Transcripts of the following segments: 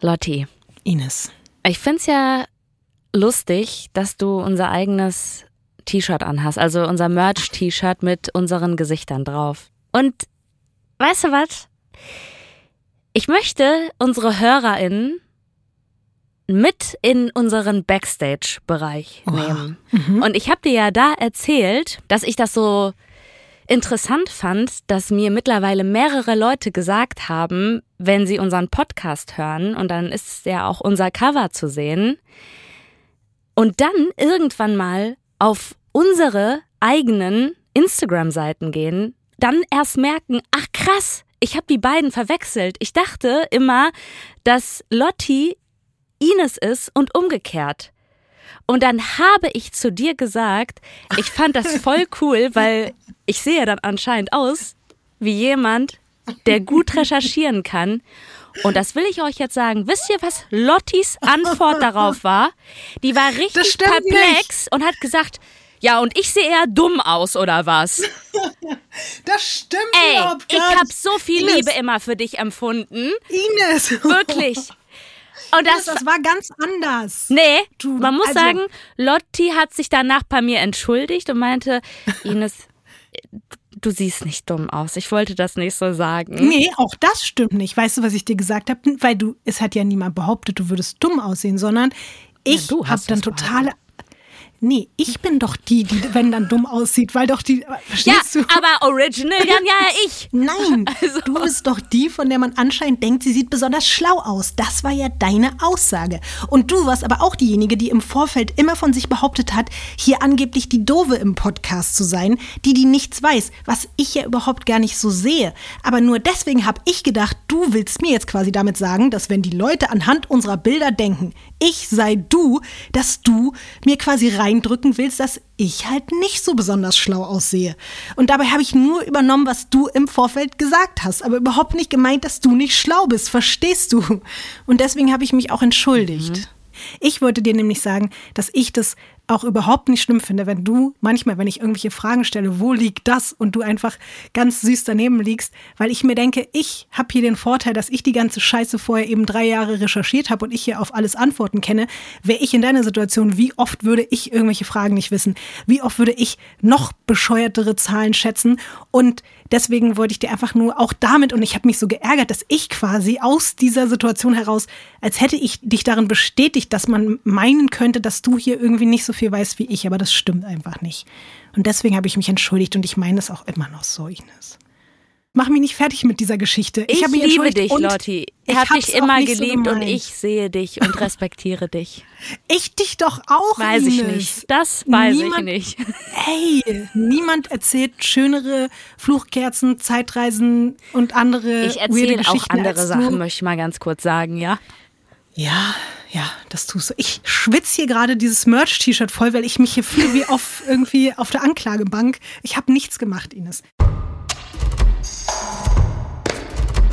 Lotti, Ines. ich find's ja lustig, dass du unser eigenes T-Shirt anhast, also unser Merch-T-Shirt mit unseren Gesichtern drauf. Und weißt du was? Ich möchte unsere HörerInnen mit in unseren Backstage-Bereich nehmen. Und ich habe dir ja da erzählt, dass ich das so interessant fand, dass mir mittlerweile mehrere Leute gesagt haben, wenn sie unseren Podcast hören, und dann ist ja auch unser Cover zu sehen, und dann irgendwann mal auf unsere eigenen Instagram-Seiten gehen, dann erst merken, ach krass, ich habe die beiden verwechselt. Ich dachte immer, dass Lotti Ines ist und umgekehrt. Und dann habe ich zu dir gesagt, ich fand das voll cool, weil ich sehe dann anscheinend aus wie jemand, der gut recherchieren kann. Und das will ich euch jetzt sagen. Wisst ihr, was Lottis Antwort darauf war? Die war richtig perplex und hat gesagt, ja, und ich sehe eher dumm aus, oder was? Das stimmt Ey, überhaupt ich gar habe nicht. so viel Ines, Liebe immer für dich empfunden. Ines. Wirklich. Ines, das, das war ganz anders. nee, Du, man muss also- sagen, Lotti hat sich danach bei mir entschuldigt und meinte, Ines, du siehst nicht dumm aus. Ich wollte das nicht so sagen. Nee, auch das stimmt nicht. Weißt du, was ich dir gesagt habe? Weil du, es hat ja niemand behauptet, du würdest dumm aussehen, sondern ich du habe dann totale. Nee, ich bin doch die, die, wenn dann dumm aussieht, weil doch die. Ja, Verstehst du? aber original dann ja ich. Nein, Also- du bist doch die, von der man anscheinend denkt, sie sieht besonders schlau aus. Das war ja deine Aussage. Und du warst aber auch diejenige, die im Vorfeld immer von sich behauptet hat, hier angeblich die Dove im Podcast zu sein, die die nichts weiß, was ich ja überhaupt gar nicht so sehe. Aber nur deswegen habe ich gedacht, du willst mir jetzt quasi damit sagen, dass wenn die Leute anhand unserer Bilder denken, ich sei du, dass du mir quasi reindrücken willst, dass ich halt nicht so besonders schlau aussehe. Und dabei habe ich nur übernommen, was du im Vorfeld gesagt hast, aber überhaupt nicht gemeint, dass du nicht schlau bist, verstehst du? Und deswegen habe ich mich auch entschuldigt. Ich wollte dir nämlich sagen, dass ich das auch überhaupt nicht schlimm finde, wenn du manchmal, wenn ich irgendwelche Fragen stelle, wo liegt das und du einfach ganz süß daneben liegst, weil ich mir denke, ich habe hier den Vorteil, dass ich die ganze Scheiße vorher eben drei Jahre recherchiert habe und ich hier auf alles Antworten kenne. Wäre ich in deiner Situation, wie oft würde ich irgendwelche Fragen nicht wissen? Wie oft würde ich noch bescheuertere Zahlen schätzen? Und deswegen wollte ich dir einfach nur auch damit, und ich habe mich so geärgert, dass ich quasi aus dieser Situation heraus, als hätte ich dich darin bestätigt, dass man meinen könnte, dass du hier irgendwie nicht so viel weißt wie ich, aber das stimmt einfach nicht. Und deswegen habe ich mich entschuldigt und ich meine es auch immer noch so, Ines. Mach mich nicht fertig mit dieser Geschichte. Ich, mich liebe dich, Lotti. Ich ich habe dich immer nicht so geliebt und ich sehe dich und respektiere dich. Ich dich doch auch, Weiß ich nicht. Das weiß Niemand- ich nicht. Hey, niemand erzählt schönere Fluchkerzen, Zeitreisen und andere Ich erzähle auch andere Sachen, möchte ich mal ganz kurz sagen, ja? Ja, ja, das tust du. Ich schwitze hier gerade dieses Merch-T-Shirt voll, weil ich mich hier fühle wie auf irgendwie auf der Anklagebank. Ich habe nichts gemacht, Ines.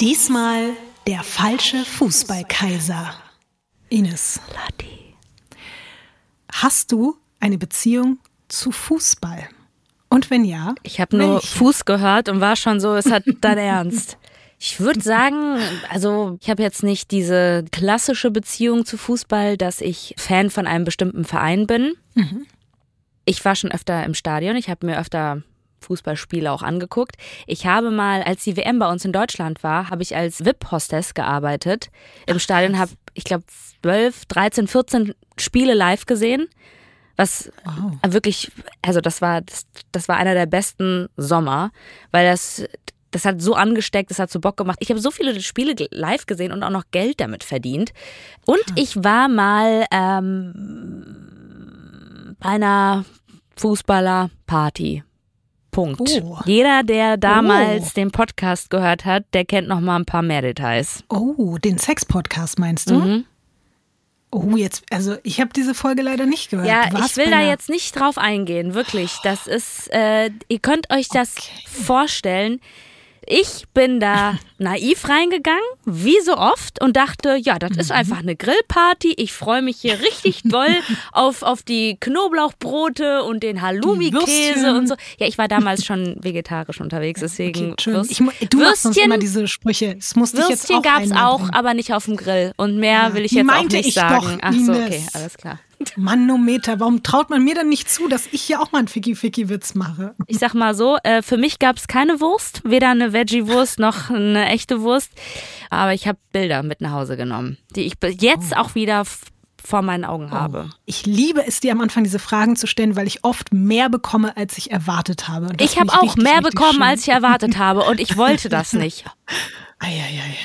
Diesmal der falsche Fußballkaiser. Ines, Lotti. hast du eine Beziehung zu Fußball? Und wenn ja, Ich habe nur? Fuß gehört und war schon so, es hat dein Ernst. Ich würde sagen, also ich habe jetzt nicht diese klassische Beziehung zu Fußball, dass ich Fan von einem bestimmten Verein bin. Ich war schon öfter im Stadion, ich habe mir öfter Fußballspiele auch angeguckt. Ich habe mal, als die WM bei uns in Deutschland war, habe ich als VIP-Hostess gearbeitet. Im Stadion habe ich glaube 12, 13, 14 Spiele live gesehen. Was wirklich, also das war, das, das war einer der besten Sommer, weil das, das hat so angesteckt, das hat so Bock gemacht. Ich habe so viele Spiele live gesehen und auch noch Geld damit verdient. Und ich war mal ähm, bei einer Fußballerparty. Punkt. Oh. Jeder, der damals den Podcast gehört hat, der kennt noch mal ein paar mehr Details. Oh, den Sex-Podcast meinst du? Mhm. Oh, jetzt, also ich habe diese Folge leider nicht gehört. Ja, warst ich will da jetzt nicht drauf eingehen, wirklich. Das ist, äh, ihr könnt euch das vorstellen. Ich bin da naiv reingegangen, wie so oft, und dachte, ja, das Mhm. ist einfach eine Grillparty. Ich freue mich hier richtig doll auf, auf die Knoblauchbrote und den Halloumi-Käse Würstchen. und so. Ja, ich war damals schon vegetarisch unterwegs, deswegen Okay. Würst- Ich, du Würstchen, immer diese Sprüche. Das musste ich jetzt Würstchen auch gab's einmal auch, aber nicht auf dem Grill. Und mehr Ja, will ich jetzt auch nicht ich sagen. doch, Ach so, okay, alles klar. Manometer, warum traut man mir dann nicht zu, dass ich hier auch mal einen Ficky-Ficky-Witz mache? Ich sag mal so, äh, für mich gab es keine Wurst, weder eine Veggie-Wurst noch eine echte Wurst. Aber ich habe Bilder mit nach Hause genommen, die ich jetzt Oh. auch wieder vor meinen Augen habe. Ich liebe es, dir am Anfang diese Fragen zu stellen, weil ich oft mehr bekomme, als ich erwartet habe. Das Ich habe auch richtig, mehr bekommen, schön. als ich erwartet habe und ich wollte das nicht. Eieiei.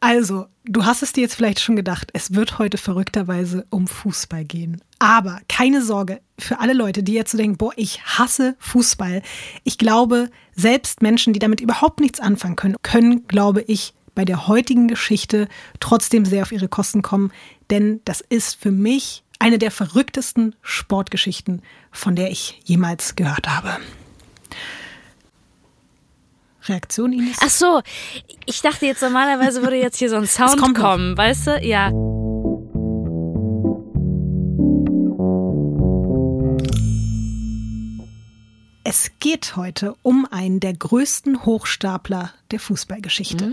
Also, du hast es dir jetzt vielleicht schon gedacht, es wird heute verrückterweise um Fußball gehen. Aber keine Sorge, für alle Leute, die jetzt so denken, boah, ich hasse Fußball. Ich glaube, selbst Menschen, die damit überhaupt nichts anfangen können, können, glaube ich, bei der heutigen Geschichte trotzdem sehr auf ihre Kosten kommen. Denn das ist für mich eine der verrücktesten Sportgeschichten, von der ich jemals gehört habe. Reaktion, Ines? Ach so, ich dachte jetzt normalerweise würde jetzt hier so ein Sound kommen, weißt du? Ja. Es geht heute um einen der größten Hochstapler der Fußballgeschichte.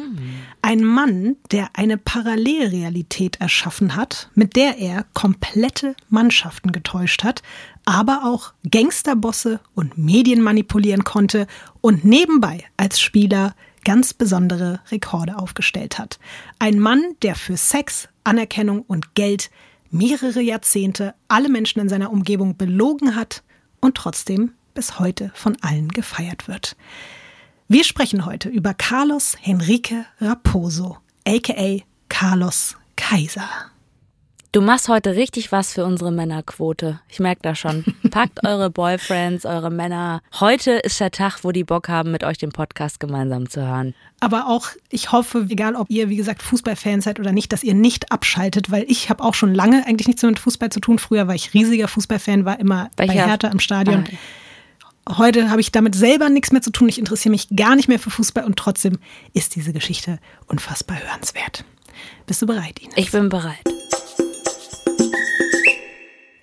Ein Mann, der eine Parallelrealität erschaffen hat, mit der er komplette Mannschaften getäuscht hat, aber auch Gangsterbosse und Medien manipulieren konnte und nebenbei als Spieler ganz besondere Rekorde aufgestellt hat. Ein Mann, der für Sex, Anerkennung und Geld mehrere Jahrzehnte alle Menschen in seiner Umgebung belogen hat und trotzdem bis heute von allen gefeiert wird. Wir sprechen heute über Carlos Henrique Raposo, aka Carlos Kaiser. Du machst heute richtig was für unsere Männerquote. Ich merke das schon. Packt eure Boyfriends, eure Männer. Heute ist der Tag, wo die Bock haben, mit euch den Podcast gemeinsam zu hören. Aber auch, ich hoffe, egal ob ihr, wie gesagt, Fußballfans seid oder nicht, dass ihr nicht abschaltet, weil ich habe auch schon lange eigentlich nichts mehr mit Fußball zu tun. Früher war ich riesiger Fußballfan, war immer bei Welcher? Hertha im Stadion. Ah. Heute habe ich damit selber nichts mehr zu tun. Ich interessiere mich gar nicht mehr für Fußball und trotzdem ist diese Geschichte unfassbar hörenswert. Bist du bereit, Ines? Ich bin bereit.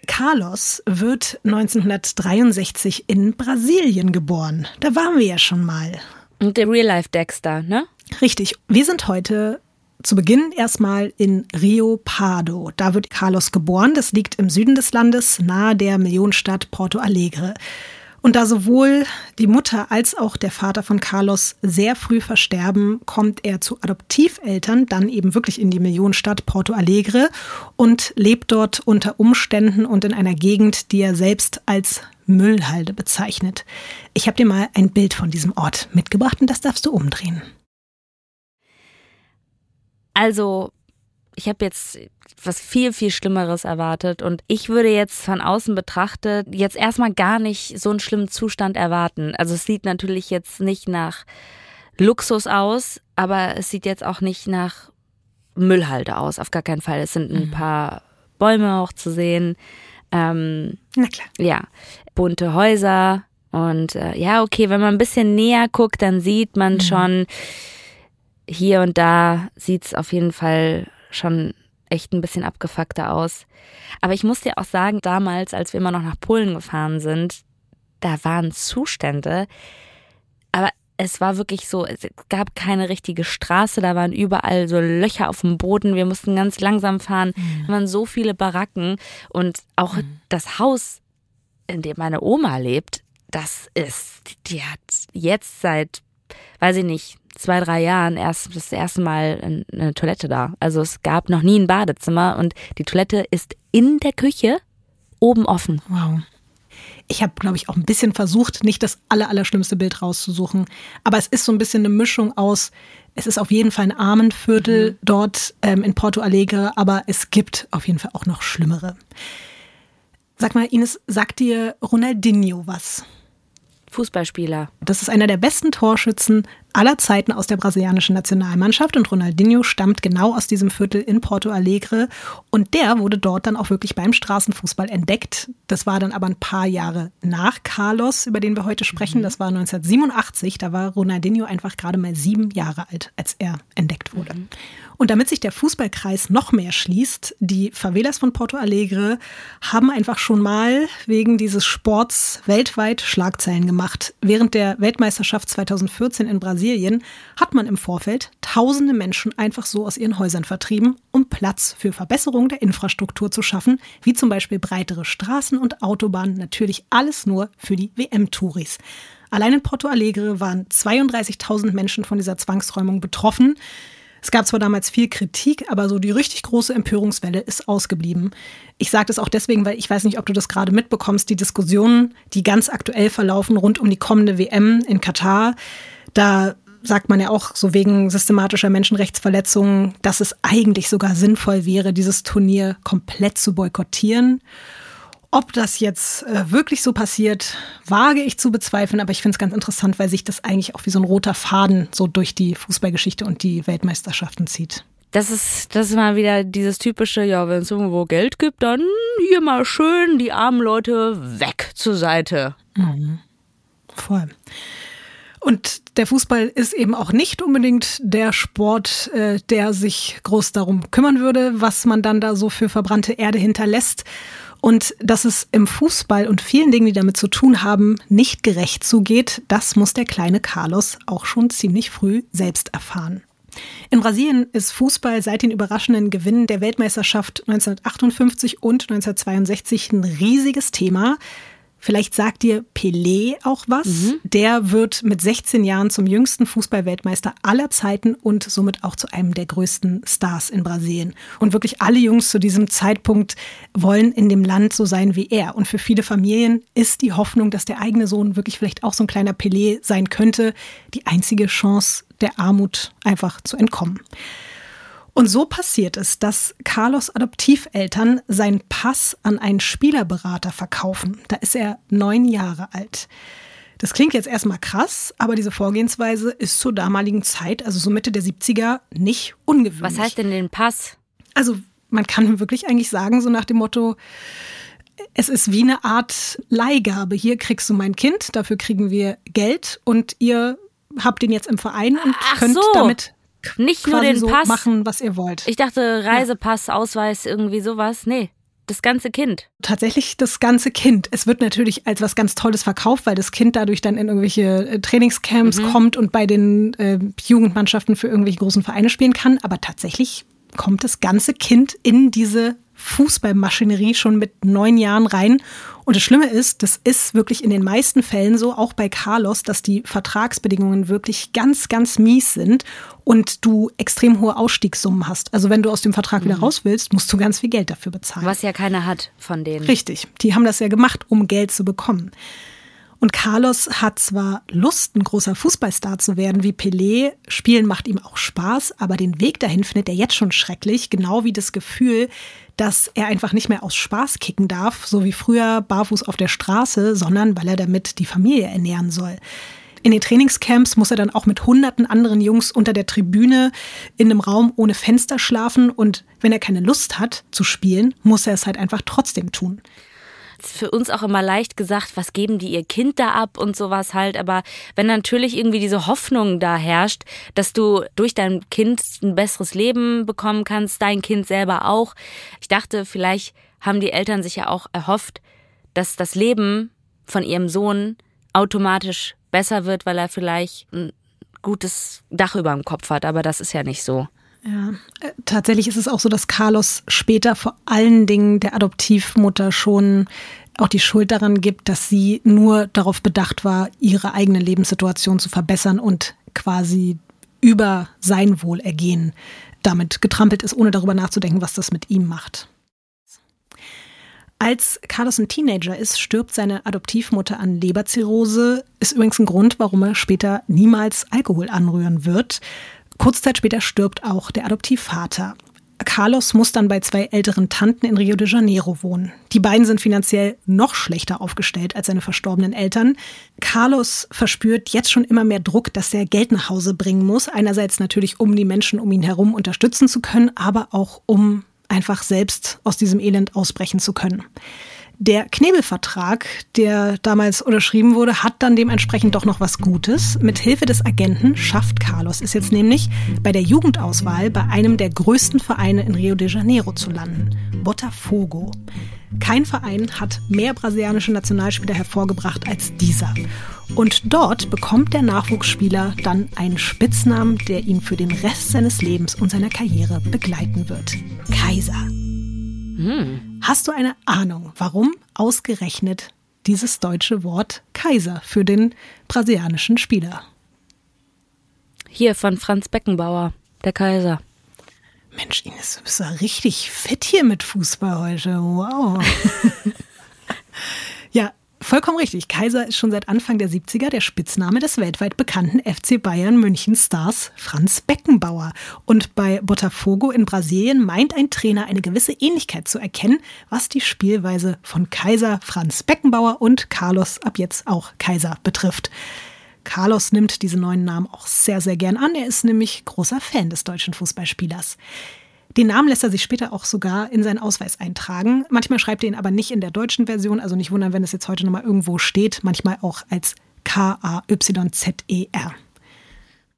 Carlos wird 1963 in Brasilien geboren. Da waren wir ja schon mal. Und der Real Life Dexter, ne? Richtig. Wir sind heute zu Beginn erstmal in Rio Pardo. Da wird Carlos geboren. Das liegt im Süden des Landes, nahe der Millionenstadt Porto Alegre. Und da sowohl die Mutter als auch der Vater von Carlos sehr früh versterben, kommt er zu Adoptiveltern, dann eben wirklich in die Millionenstadt Porto Alegre und lebt dort unter Umständen und in einer Gegend, die er selbst als Müllhalde bezeichnet. Ich habe dir mal ein Bild von diesem Ort mitgebracht und das darfst du umdrehen. Also, ich habe jetzt was viel, viel Schlimmeres erwartet und ich würde jetzt von außen betrachtet jetzt erstmal gar nicht so einen schlimmen Zustand erwarten. Also es sieht natürlich jetzt nicht nach Luxus aus, aber es sieht jetzt auch nicht nach Müllhalde aus, auf gar keinen Fall. Es sind ein paar Bäume auch zu sehen. Ähm, Na klar. ja, bunte Häuser und äh, ja, okay, wenn man ein bisschen näher guckt, dann sieht man schon hier und da sieht's auf jeden Fall schon echt ein bisschen abgefuckter aus. Aber ich muss dir auch sagen, damals, als wir immer noch nach Polen gefahren sind, da waren Zustände, aber es war wirklich so, es gab keine richtige Straße, da waren überall so Löcher auf dem Boden, wir mussten ganz langsam fahren, da waren so viele Baracken und auch das Haus, in dem meine Oma lebt, das ist, die hat jetzt seit, weiß ich nicht, zwei, drei Jahren erst das erste Mal eine Toilette da. Also es gab noch nie ein Badezimmer und die Toilette ist in der Küche oben offen. Wow. Ich habe, glaube ich, auch ein bisschen versucht, nicht das aller, allerschlimmste Bild rauszusuchen. Aber es ist so ein bisschen eine Mischung aus, es ist auf jeden Fall ein Armenviertel dort ähm, in Porto Alegre, aber es gibt auf jeden Fall auch noch schlimmere. Sag mal, Ines, sagt dir Ronaldinho was? Fußballspieler. Das ist einer der besten Torschützen aller Zeiten aus der brasilianischen Nationalmannschaft und Ronaldinho stammt genau aus diesem Viertel in Porto Alegre und der wurde dort dann auch wirklich beim Straßenfußball entdeckt. Das war dann aber ein paar Jahre nach Carlos, über den wir heute sprechen. Mhm. Das war 1987, da war Ronaldinho einfach gerade mal sieben Jahre alt, als er entdeckt wurde. Mhm. Und damit sich der Fußballkreis noch mehr schließt, die Favelas von Porto Alegre haben einfach schon mal wegen dieses Sports weltweit Schlagzeilen gemacht. Während der Weltmeisterschaft 2014 in Brasilien hat man im Vorfeld tausende Menschen einfach so aus ihren Häusern vertrieben, um Platz für Verbesserung der Infrastruktur zu schaffen, wie zum Beispiel breitere Straßen und Autobahnen, natürlich alles nur für die WM-Touris. Allein in Porto Alegre waren 32.000 Menschen von dieser Zwangsräumung betroffen. Es gab zwar damals viel Kritik, aber so die richtig große Empörungswelle ist ausgeblieben. Ich sage das auch deswegen, weil ich weiß nicht, ob du das gerade mitbekommst, die Diskussionen, die ganz aktuell verlaufen rund um die kommende WM in Katar. Da sagt man ja auch so wegen systematischer Menschenrechtsverletzungen, dass es eigentlich sogar sinnvoll wäre, dieses Turnier komplett zu boykottieren. Ob das jetzt äh, wirklich so passiert, wage ich zu bezweifeln, aber ich finde es ganz interessant, weil sich das eigentlich auch wie so ein roter Faden so durch die Fußballgeschichte und die Weltmeisterschaften zieht. Das ist, das ist mal wieder dieses typische, ja, wenn es irgendwo Geld gibt, dann hier mal schön die armen Leute weg zur Seite. Mhm. Voll. Und der Fußball ist eben auch nicht unbedingt der Sport, äh, der sich groß darum kümmern würde, was man dann da so für verbrannte Erde hinterlässt. Und dass es im Fußball und vielen Dingen, die damit zu tun haben, nicht gerecht zugeht, das muss der kleine Carlos auch schon ziemlich früh selbst erfahren. In Brasilien ist Fußball seit den überraschenden Gewinnen der Weltmeisterschaft 1958 und 1962 ein riesiges Thema. Vielleicht sagt dir Pelé auch was. Mhm. Der wird mit 16 Jahren zum jüngsten Fußballweltmeister aller Zeiten und somit auch zu einem der größten Stars in Brasilien. Und wirklich alle Jungs zu diesem Zeitpunkt wollen in dem Land so sein wie er. Und für viele Familien ist die Hoffnung, dass der eigene Sohn wirklich vielleicht auch so ein kleiner Pelé sein könnte, die einzige Chance der Armut einfach zu entkommen. Und so passiert es, dass Carlos Adoptiveltern seinen Pass an einen Spielerberater verkaufen. Da ist er neun Jahre alt. Das klingt jetzt erstmal krass, aber diese Vorgehensweise ist zur damaligen Zeit, also so Mitte der 70er, nicht ungewöhnlich. Was heißt denn den Pass? Also man kann wirklich eigentlich sagen, so nach dem Motto, es ist wie eine Art Leihgabe. Hier kriegst du mein Kind, dafür kriegen wir Geld und ihr habt den jetzt im Verein und Ach könnt so. damit nicht nur den so Pass machen, was ihr wollt. Ich dachte Reisepass, Ausweis, irgendwie sowas. Nee, das ganze Kind. Tatsächlich das ganze Kind. Es wird natürlich als was ganz Tolles verkauft, weil das Kind dadurch dann in irgendwelche äh, Trainingscamps mhm. kommt und bei den äh, Jugendmannschaften für irgendwelche großen Vereine spielen kann. Aber tatsächlich kommt das ganze Kind in diese Fußballmaschinerie schon mit neun Jahren rein. Und das Schlimme ist, das ist wirklich in den meisten Fällen so, auch bei Carlos, dass die Vertragsbedingungen wirklich ganz, ganz mies sind und du extrem hohe Ausstiegssummen hast. Also wenn du aus dem Vertrag mhm. wieder raus willst, musst du ganz viel Geld dafür bezahlen. Was ja keiner hat von denen. Richtig. Die haben das ja gemacht, um Geld zu bekommen. Und Carlos hat zwar Lust, ein großer Fußballstar zu werden wie Pelé, Spielen macht ihm auch Spaß, aber den Weg dahin findet er jetzt schon schrecklich, genau wie das Gefühl, dass er einfach nicht mehr aus Spaß kicken darf, so wie früher barfuß auf der Straße, sondern weil er damit die Familie ernähren soll. In den Trainingscamps muss er dann auch mit hunderten anderen Jungs unter der Tribüne in einem Raum ohne Fenster schlafen und wenn er keine Lust hat zu spielen, muss er es halt einfach trotzdem tun für uns auch immer leicht gesagt, was geben die ihr Kind da ab und sowas halt. Aber wenn natürlich irgendwie diese Hoffnung da herrscht, dass du durch dein Kind ein besseres Leben bekommen kannst, dein Kind selber auch. Ich dachte, vielleicht haben die Eltern sich ja auch erhofft, dass das Leben von ihrem Sohn automatisch besser wird, weil er vielleicht ein gutes Dach über dem Kopf hat. Aber das ist ja nicht so. Ja, äh, tatsächlich ist es auch so, dass Carlos später vor allen Dingen der Adoptivmutter schon auch die Schuld daran gibt, dass sie nur darauf bedacht war, ihre eigene Lebenssituation zu verbessern und quasi über sein Wohlergehen damit getrampelt ist, ohne darüber nachzudenken, was das mit ihm macht. Als Carlos ein Teenager ist, stirbt seine Adoptivmutter an Leberzirrhose. Ist übrigens ein Grund, warum er später niemals Alkohol anrühren wird. Kurz Zeit später stirbt auch der Adoptivvater. Carlos muss dann bei zwei älteren Tanten in Rio de Janeiro wohnen. Die beiden sind finanziell noch schlechter aufgestellt als seine verstorbenen Eltern. Carlos verspürt jetzt schon immer mehr Druck, dass er Geld nach Hause bringen muss. Einerseits natürlich, um die Menschen um ihn herum unterstützen zu können, aber auch um einfach selbst aus diesem Elend ausbrechen zu können. Der Knebelvertrag, der damals unterschrieben wurde, hat dann dementsprechend doch noch was Gutes. Mit Hilfe des Agenten schafft Carlos es jetzt nämlich, bei der Jugendauswahl bei einem der größten Vereine in Rio de Janeiro zu landen, Botafogo. Kein Verein hat mehr brasilianische Nationalspieler hervorgebracht als dieser. Und dort bekommt der Nachwuchsspieler dann einen Spitznamen, der ihn für den Rest seines Lebens und seiner Karriere begleiten wird. Kaiser. Hm. Hast du eine Ahnung, warum ausgerechnet dieses deutsche Wort Kaiser für den brasilianischen Spieler? Hier von Franz Beckenbauer, der Kaiser. Mensch, Ines, du bist ja richtig fit hier mit Fußball heute. Wow. Vollkommen richtig. Kaiser ist schon seit Anfang der 70er der Spitzname des weltweit bekannten FC Bayern München Stars Franz Beckenbauer. Und bei Botafogo in Brasilien meint ein Trainer eine gewisse Ähnlichkeit zu erkennen, was die Spielweise von Kaiser Franz Beckenbauer und Carlos ab jetzt auch Kaiser betrifft. Carlos nimmt diese neuen Namen auch sehr, sehr gern an. Er ist nämlich großer Fan des deutschen Fußballspielers. Den Namen lässt er sich später auch sogar in seinen Ausweis eintragen. Manchmal schreibt er ihn aber nicht in der deutschen Version, also nicht wundern, wenn es jetzt heute nochmal irgendwo steht, manchmal auch als K-A-Y-Z-E-R.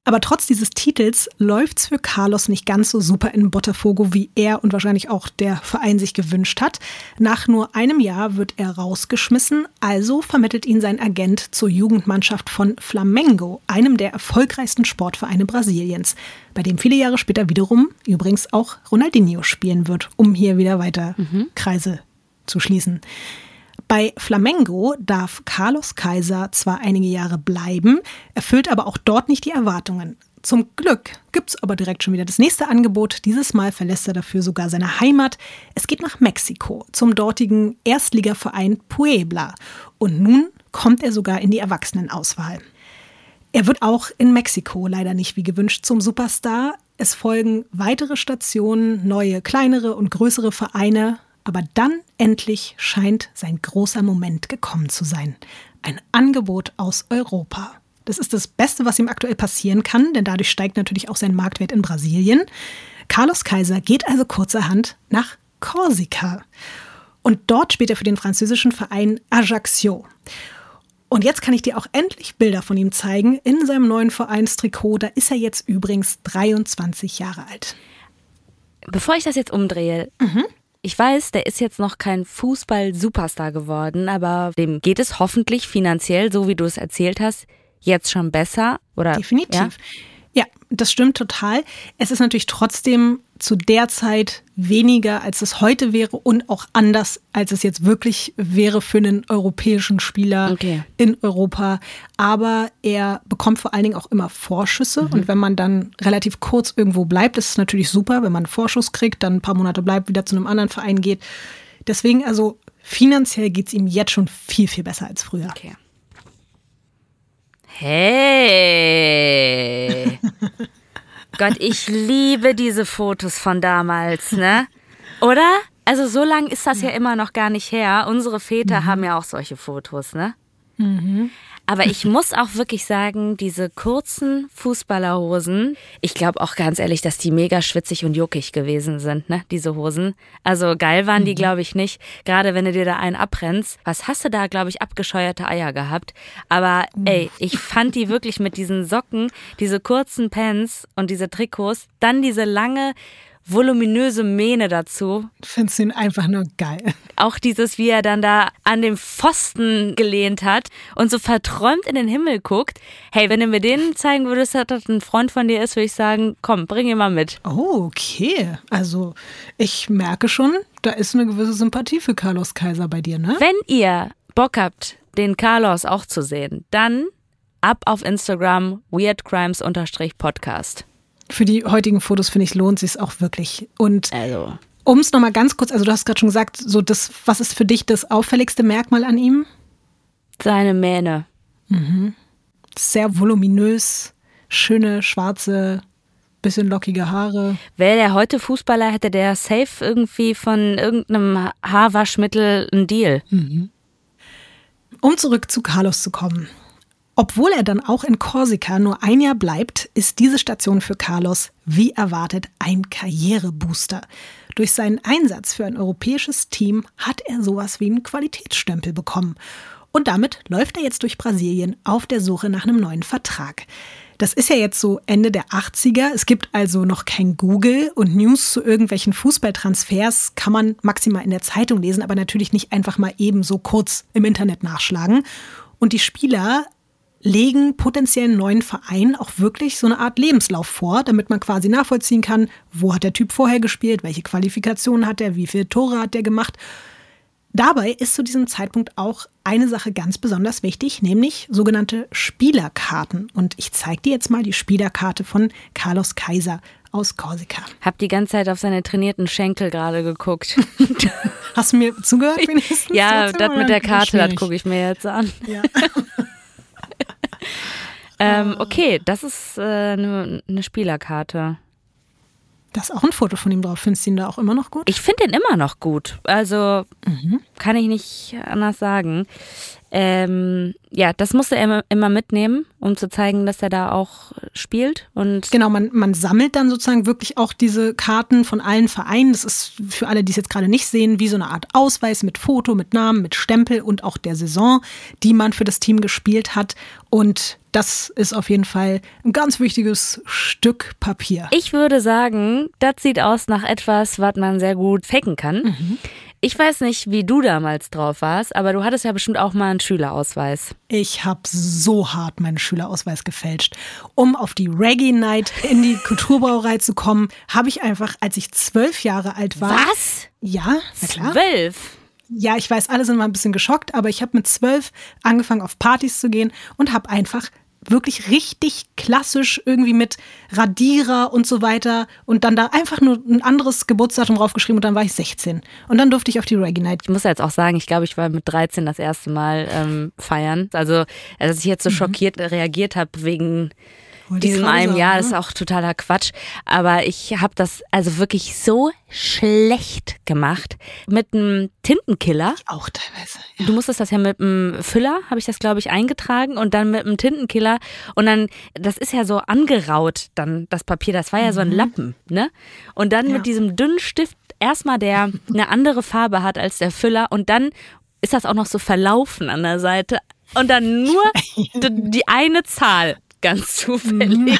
Aber trotz dieses Titels läuft's für Carlos nicht ganz so super in Botafogo, wie er und wahrscheinlich auch der Verein sich gewünscht hat. Nach nur einem Jahr wird er rausgeschmissen, also vermittelt ihn sein Agent zur Jugendmannschaft von Flamengo, einem der erfolgreichsten Sportvereine Brasiliens, bei dem viele Jahre später wiederum übrigens auch Ronaldinho spielen wird, um hier wieder weiter mhm. Kreise zu schließen. Bei Flamengo darf Carlos Kaiser zwar einige Jahre bleiben, erfüllt aber auch dort nicht die Erwartungen. Zum Glück gibt es aber direkt schon wieder das nächste Angebot. Dieses Mal verlässt er dafür sogar seine Heimat. Es geht nach Mexiko zum dortigen Erstligaverein Puebla. Und nun kommt er sogar in die Erwachsenenauswahl. Er wird auch in Mexiko leider nicht wie gewünscht zum Superstar. Es folgen weitere Stationen, neue, kleinere und größere Vereine. Aber dann endlich scheint sein großer Moment gekommen zu sein. Ein Angebot aus Europa. Das ist das Beste, was ihm aktuell passieren kann, denn dadurch steigt natürlich auch sein Marktwert in Brasilien. Carlos Kaiser geht also kurzerhand nach Korsika. Und dort spielt er für den französischen Verein Ajaccio. Und jetzt kann ich dir auch endlich Bilder von ihm zeigen in seinem neuen Vereinstrikot. Da ist er jetzt übrigens 23 Jahre alt. Bevor ich das jetzt umdrehe, mhm. Ich weiß, der ist jetzt noch kein Fußball-Superstar geworden, aber dem geht es hoffentlich finanziell, so wie du es erzählt hast, jetzt schon besser. Oder, Definitiv. Ja? Ja, das stimmt total. Es ist natürlich trotzdem zu der Zeit weniger, als es heute wäre und auch anders, als es jetzt wirklich wäre für einen europäischen Spieler okay. in Europa. Aber er bekommt vor allen Dingen auch immer Vorschüsse. Mhm. Und wenn man dann relativ kurz irgendwo bleibt, ist es natürlich super, wenn man einen Vorschuss kriegt, dann ein paar Monate bleibt, wieder zu einem anderen Verein geht. Deswegen also finanziell geht es ihm jetzt schon viel, viel besser als früher. Okay. Hey! Gott, ich liebe diese Fotos von damals, ne? Oder? Also so lang ist das ja immer noch gar nicht her. Unsere Väter mhm. haben ja auch solche Fotos, ne? Mhm. Aber ich muss auch wirklich sagen, diese kurzen Fußballerhosen, ich glaube auch ganz ehrlich, dass die mega schwitzig und juckig gewesen sind, ne, diese Hosen. Also geil waren die, mhm. glaube ich, nicht. Gerade wenn du dir da einen abbrennst. Was hast du da, glaube ich, abgescheuerte Eier gehabt? Aber mhm. ey, ich fand die wirklich mit diesen Socken, diese kurzen Pants und diese Trikots, dann diese lange voluminöse Mähne dazu. Findest ihn einfach nur geil. Auch dieses, wie er dann da an dem Pfosten gelehnt hat und so verträumt in den Himmel guckt. Hey, wenn du mir den zeigen würdest, dass das ein Freund von dir ist, würde ich sagen, komm, bring ihn mal mit. Oh, okay. Also, ich merke schon, da ist eine gewisse Sympathie für Carlos Kaiser bei dir, ne? Wenn ihr Bock habt, den Carlos auch zu sehen, dann ab auf Instagram weirdcrimes-podcast für die heutigen Fotos, finde ich, lohnt sich auch wirklich. Und also. um es nochmal ganz kurz, also du hast gerade schon gesagt, so das, was ist für dich das auffälligste Merkmal an ihm? Seine Mähne. Mhm. Sehr voluminös, schöne, schwarze bisschen lockige Haare. Wäre der heute Fußballer, hätte der safe irgendwie von irgendeinem Haarwaschmittel einen Deal. Mhm. Um zurück zu Carlos zu kommen. Obwohl er dann auch in Korsika nur ein Jahr bleibt, ist diese Station für Carlos wie erwartet ein Karrierebooster. Durch seinen Einsatz für ein europäisches Team hat er sowas wie einen Qualitätsstempel bekommen. Und damit läuft er jetzt durch Brasilien auf der Suche nach einem neuen Vertrag. Das ist ja jetzt so Ende der 80er. Es gibt also noch kein Google und News zu irgendwelchen Fußballtransfers kann man maximal in der Zeitung lesen, aber natürlich nicht einfach mal eben so kurz im Internet nachschlagen. Und die Spieler legen potenziellen neuen Vereinen auch wirklich so eine Art Lebenslauf vor, damit man quasi nachvollziehen kann, wo hat der Typ vorher gespielt, welche Qualifikationen hat er, wie viele Tore hat er gemacht. Dabei ist zu diesem Zeitpunkt auch eine Sache ganz besonders wichtig, nämlich sogenannte Spielerkarten. Und ich zeige dir jetzt mal die Spielerkarte von Carlos Kaiser aus Korsika. Hab die ganze Zeit auf seine trainierten Schenkel gerade geguckt. Hast du mir zugehört wenigstens? Ja, das mit der Karte, das gucke ich mir jetzt an. Ja. Ähm, okay, das ist eine äh, ne Spielerkarte. Da ist auch ein Foto von ihm drauf. Findest du ihn da auch immer noch gut? Ich finde ihn immer noch gut. Also mhm. kann ich nicht anders sagen. Ähm, ja, das musste er immer mitnehmen, um zu zeigen, dass er da auch spielt. Und genau, man, man sammelt dann sozusagen wirklich auch diese Karten von allen Vereinen. Das ist für alle, die es jetzt gerade nicht sehen, wie so eine Art Ausweis mit Foto, mit Namen, mit Stempel und auch der Saison, die man für das Team gespielt hat. Und das ist auf jeden Fall ein ganz wichtiges Stück Papier. Ich würde sagen, das sieht aus nach etwas, was man sehr gut faken kann. Mhm. Ich weiß nicht, wie du damals drauf warst, aber du hattest ja bestimmt auch mal einen Schülerausweis. Ich habe so hart meinen Schülerausweis gefälscht. Um auf die Reggae Night in die Kulturbrauerei zu kommen, habe ich einfach, als ich zwölf Jahre alt war. Was? Ja, na klar. Zwölf? Ja, ich weiß, alle sind mal ein bisschen geschockt, aber ich habe mit zwölf angefangen, auf Partys zu gehen und habe einfach wirklich richtig klassisch irgendwie mit Radierer und so weiter und dann da einfach nur ein anderes Geburtsdatum draufgeschrieben und dann war ich 16. Und dann durfte ich auf die Reggae Night. Ich muss ja jetzt auch sagen, ich glaube, ich war mit 13 das erste Mal ähm, feiern. Also, als ich jetzt so mhm. schockiert reagiert habe wegen diesem einem Jahr, das ist auch totaler Quatsch. Aber ich habe das also wirklich so schlecht gemacht mit einem Tintenkiller. Auch teilweise. Ja. Du musstest das ja mit einem Füller, habe ich das glaube ich eingetragen und dann mit einem Tintenkiller und dann, das ist ja so angeraut dann das Papier, das war ja so ein mhm. Lappen, ne? Und dann ja. mit diesem dünnen Stift erstmal der eine andere Farbe hat als der Füller und dann ist das auch noch so verlaufen an der Seite und dann nur die eine Zahl ganz zufällig. Mhm.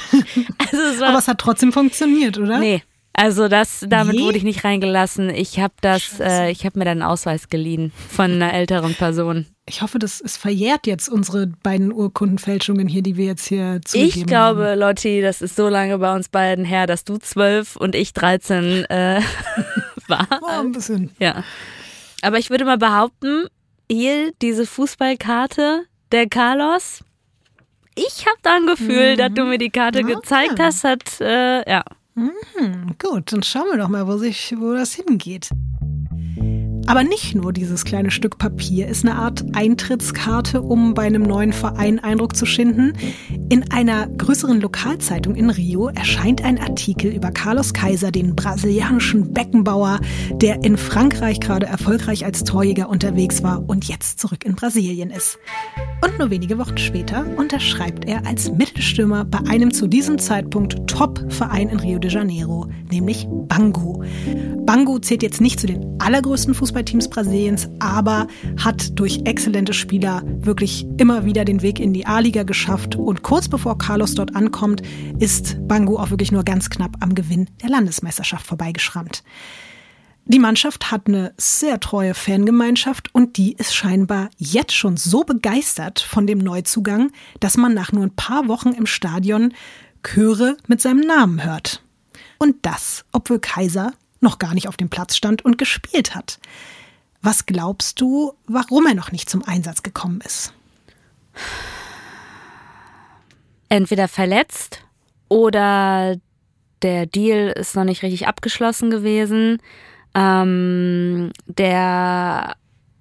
Also es war, Aber es hat trotzdem funktioniert, oder? Nee. Also das, damit nee? wurde ich nicht reingelassen. Ich habe das, äh, ich habe mir dann einen Ausweis geliehen von einer älteren Person. Ich hoffe, das ist verjährt jetzt unsere beiden Urkundenfälschungen hier, die wir jetzt hier zugegeben Ich glaube, haben. Lotti, das ist so lange bei uns beiden her, dass du zwölf und ich dreizehn äh, war. Oh, ein bisschen. Ja. Aber ich würde mal behaupten, hier diese Fußballkarte der Carlos, ich habe da ein Gefühl, mhm. dass du mir die Karte okay. gezeigt hast, hat, äh, ja. Mhm, gut, dann schauen wir doch mal, wo, sich, wo das hingeht. Aber nicht nur dieses kleine Stück Papier ist eine Art Eintrittskarte, um bei einem neuen Verein Eindruck zu schinden. In einer größeren Lokalzeitung in Rio erscheint ein Artikel über Carlos Kaiser, den brasilianischen Beckenbauer, der in Frankreich gerade erfolgreich als Torjäger unterwegs war und jetzt zurück in Brasilien ist. Und nur wenige Wochen später unterschreibt er als Mittelstürmer bei einem zu diesem Zeitpunkt Top-Verein in Rio de Janeiro, nämlich Bangu. Bangu zählt jetzt nicht zu den allergrößten Fußball Fußballteams Brasiliens, aber hat durch exzellente Spieler wirklich immer wieder den Weg in die A-Liga geschafft. Und kurz bevor Carlos dort ankommt, ist Bangu auch wirklich nur ganz knapp am Gewinn der Landesmeisterschaft vorbeigeschrammt. Die Mannschaft hat eine sehr treue Fangemeinschaft und die ist scheinbar jetzt schon so begeistert von dem Neuzugang, dass man nach nur ein paar Wochen im Stadion Chöre mit seinem Namen hört. Und das, obwohl Kaiser noch gar nicht auf dem Platz stand und gespielt hat. Was glaubst du, warum er noch nicht zum Einsatz gekommen ist? Entweder verletzt oder der Deal ist noch nicht richtig abgeschlossen gewesen. Ähm, der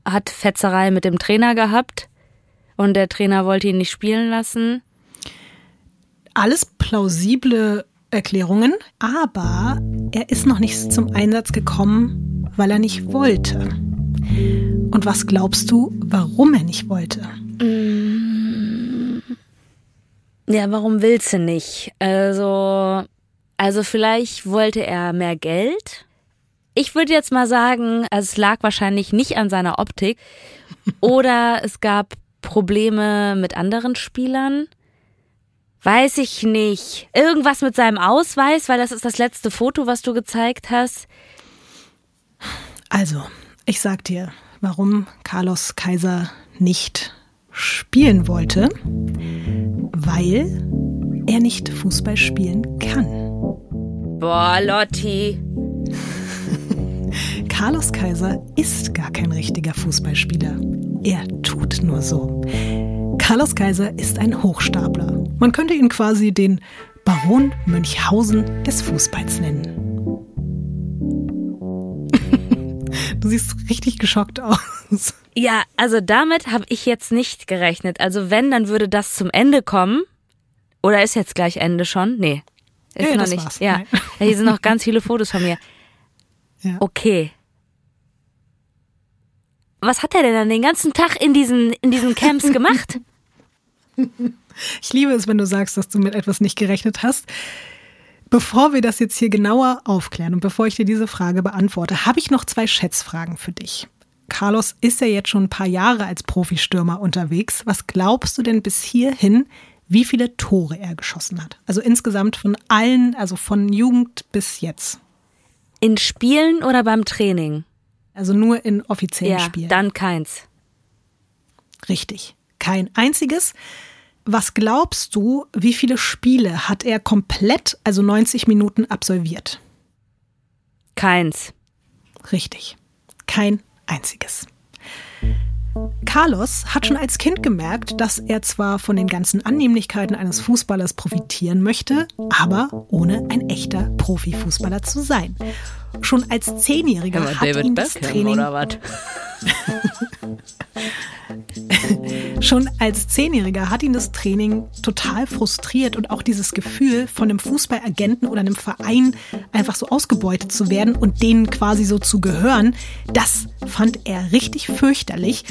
hat Fetzerei mit dem Trainer gehabt und der Trainer wollte ihn nicht spielen lassen. Alles plausible Erklärungen, aber er ist noch nicht zum Einsatz gekommen, weil er nicht wollte. Und was glaubst du, warum er nicht wollte? Ja, warum willst du nicht? Also, also vielleicht wollte er mehr Geld. Ich würde jetzt mal sagen, es lag wahrscheinlich nicht an seiner Optik oder es gab Probleme mit anderen Spielern. Weiß ich nicht. Irgendwas mit seinem Ausweis, weil das ist das letzte Foto, was du gezeigt hast. Also, ich sag dir, warum Carlos Kaiser nicht spielen wollte, weil er nicht Fußball spielen kann. Boah, Lotti. Carlos Kaiser ist gar kein richtiger Fußballspieler. Er tut nur so. Carlos Kaiser ist ein Hochstapler. Man könnte ihn quasi den Baron Münchhausen des Fußballs nennen. Du siehst richtig geschockt aus. Ja, also damit habe ich jetzt nicht gerechnet. Also wenn, dann würde das zum Ende kommen. Oder ist jetzt gleich Ende schon? Nee. Ist Ja, noch nicht. war's. Ja. Ja. Hier sind noch ganz viele Fotos von mir. Ja. Okay. Was hat er denn dann den ganzen Tag in diesen, in diesen Camps gemacht? Ich liebe es, wenn du sagst, dass du mit etwas nicht gerechnet hast. Bevor wir das jetzt hier genauer aufklären und bevor ich dir diese Frage beantworte, habe ich noch zwei Schätzfragen für dich. Carlos ist ja jetzt schon ein paar Jahre als Profistürmer unterwegs. Was glaubst du denn bis hierhin, wie viele Tore er geschossen hat? Also insgesamt von allen, also von Jugend bis jetzt. In Spielen oder beim Training? Also nur in offiziellen Ja, Spielen. dann keins. Richtig. Kein einziges. Was glaubst du, wie viele Spiele hat er komplett, also 90 Minuten, absolviert? Keins. Richtig. Kein einziges. Carlos hat schon als Kind gemerkt, dass er zwar von den ganzen Annehmlichkeiten eines Fußballers profitieren möchte, aber ohne ein echter Profifußballer zu sein. Schon als Zehnjähriger hat ihn das Training was? Schon als Zehnjähriger hat ihn das Training total frustriert und auch dieses Gefühl, von einem Fußballagenten oder einem Verein einfach so ausgebeutet zu werden und denen quasi so zu gehören, das fand er richtig fürchterlich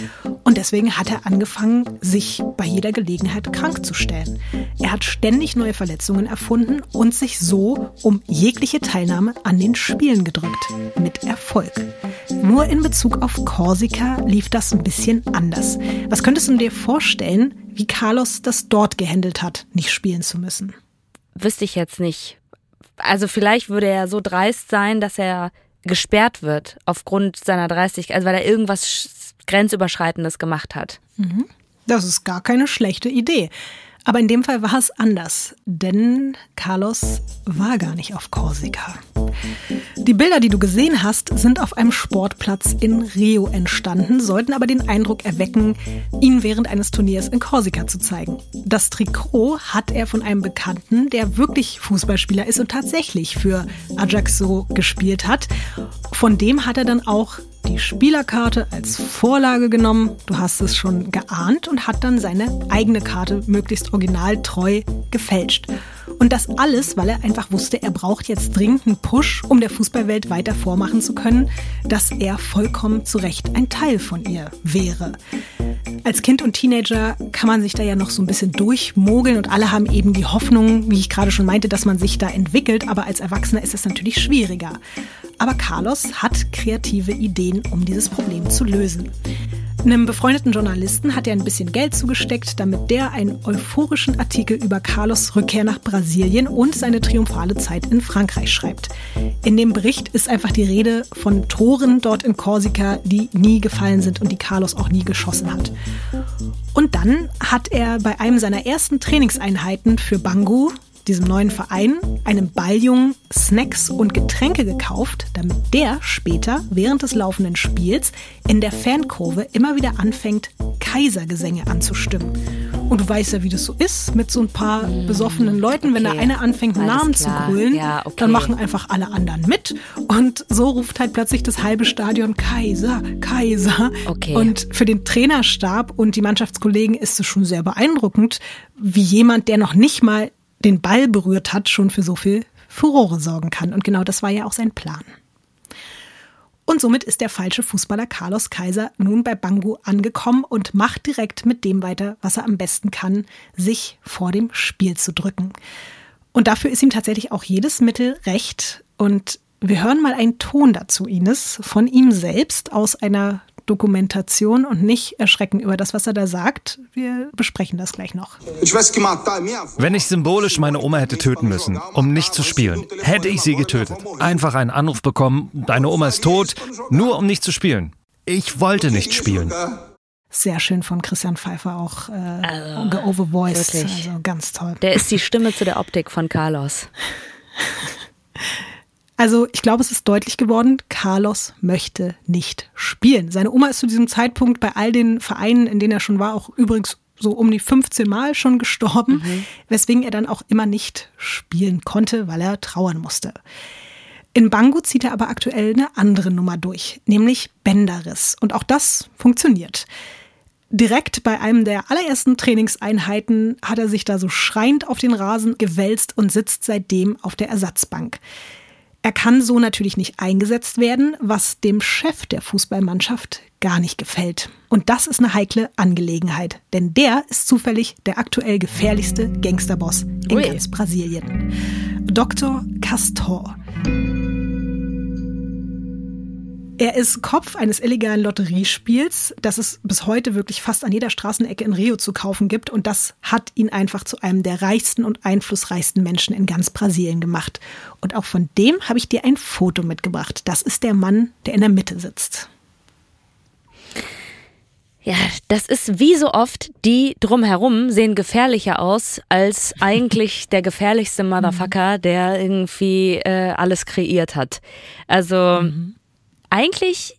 und deswegen hat er angefangen, sich bei jeder Gelegenheit krank zu stellen. Er hat ständig neue Verletzungen erfunden und sich so um jegliche Teilnahme an den Spielen gedrückt. Mit Erfolg. Nur in Bezug auf Korsika lief das ein bisschen anders. Was könntest du dir vorstellen, wie Carlos das dort gehandelt hat, nicht spielen zu müssen? Wüsste ich jetzt nicht. Also vielleicht würde er so dreist sein, dass er gesperrt wird aufgrund seiner Dreistigkeit, also weil er irgendwas sch- grenzüberschreitendes gemacht hat. Das ist gar keine schlechte Idee. Aber in dem Fall war es anders, denn Carlos war gar nicht auf Korsika. Die Bilder, die du gesehen hast, sind auf einem Sportplatz in Rio entstanden, sollten aber den Eindruck erwecken, ihn während eines Turniers in Korsika zu zeigen. Das Trikot hat er von einem Bekannten, der wirklich Fußballspieler ist und tatsächlich für Ajaxo gespielt hat. Von dem hat er dann auch die Spielerkarte als Vorlage genommen, du hast es schon geahnt, und hat dann seine eigene Karte möglichst originaltreu gefälscht. Und das alles, weil er einfach wusste, er braucht jetzt dringend einen Push, um der Fußballwelt weiter vormachen zu können, dass er vollkommen zu Recht ein Teil von ihr wäre. Als Kind und Teenager kann man sich da ja noch so ein bisschen durchmogeln und alle haben eben die Hoffnung, wie ich gerade schon meinte, dass man sich da entwickelt, aber als Erwachsener ist es natürlich schwieriger. Aber Carlos hat kreative Ideen, um dieses Problem zu lösen. Einem befreundeten Journalisten hat er ein bisschen Geld zugesteckt, damit der einen euphorischen Artikel über Carlos Rückkehr nach Brasilien und seine triumphale Zeit in Frankreich schreibt. In dem Bericht ist einfach die Rede von Toren dort in Korsika, die nie gefallen sind und die Carlos auch nie geschossen hat. Und dann hat er bei einem seiner ersten Trainingseinheiten für Bangu, diesem neuen Verein, einem Balljungen Snacks und Getränke gekauft, damit der später während des laufenden Spiels in der Fankurve immer wieder anfängt, Kaisergesänge anzustimmen. Und du weißt ja, wie das so ist mit so ein paar besoffenen Leuten. Wenn okay. der eine anfängt, Alles Namen klar. zu grölen, Ja, okay. dann machen einfach alle anderen mit. Und so ruft halt plötzlich das halbe Stadion Kaiser, Kaiser. Okay. Und für den Trainerstab und die Mannschaftskollegen ist es schon sehr beeindruckend, wie jemand, der noch nicht mal den Ball berührt hat, schon für so viel Furore sorgen kann. Und genau das war ja auch sein Plan. Und somit ist der falsche Fußballer Carlos Kaiser nun bei Bangu angekommen und macht direkt mit dem weiter, was er am besten kann, sich vor dem Spiel zu drücken. Und dafür ist ihm tatsächlich auch jedes Mittel recht. Und wir hören mal einen Ton dazu, Ines, von ihm selbst aus einer Dokumentation und nicht erschrecken über das, was er da sagt. Wir besprechen das gleich noch. Wenn ich symbolisch meine Oma hätte töten müssen, um nicht zu spielen, hätte ich sie getötet. Einfach einen Anruf bekommen, deine Oma ist tot, nur um nicht zu spielen. Ich wollte nicht spielen. Sehr schön von Christian Pfeiffer auch äh, also, geovervoiced. Also ganz toll. Der ist die Stimme zu der Optik von Carlos. Also ich glaube, es ist deutlich geworden, Carlos möchte nicht spielen. Seine Oma ist zu diesem Zeitpunkt bei all den Vereinen, in denen er schon war, auch übrigens so um die 15 Mal schon gestorben, mhm. weswegen er dann auch immer nicht spielen konnte, weil er trauern musste. In Bangu zieht er aber aktuell eine andere Nummer durch, nämlich Bänderriss. Und auch das funktioniert. Direkt bei einem der allerersten Trainingseinheiten hat er sich da so schreiend auf den Rasen gewälzt und sitzt seitdem auf der Ersatzbank. Er kann so natürlich nicht eingesetzt werden, was dem Chef der Fußballmannschaft gar nicht gefällt. Und das ist eine heikle Angelegenheit, denn der ist zufällig der aktuell gefährlichste Gangsterboss in Ui. ganz Brasilien. Dr. Castor. Er ist Kopf eines illegalen Lotteriespiels, das es bis heute wirklich fast an jeder Straßenecke in Rio zu kaufen gibt. Und das hat ihn einfach zu einem der reichsten und einflussreichsten Menschen in ganz Brasilien gemacht. Und auch von dem habe ich dir ein Foto mitgebracht. Das ist der Mann, der in der Mitte sitzt. Ja, das ist wie so oft, die drumherum sehen gefährlicher aus als eigentlich der gefährlichste Motherfucker, der irgendwie äh, alles kreiert hat. Also mhm eigentlich,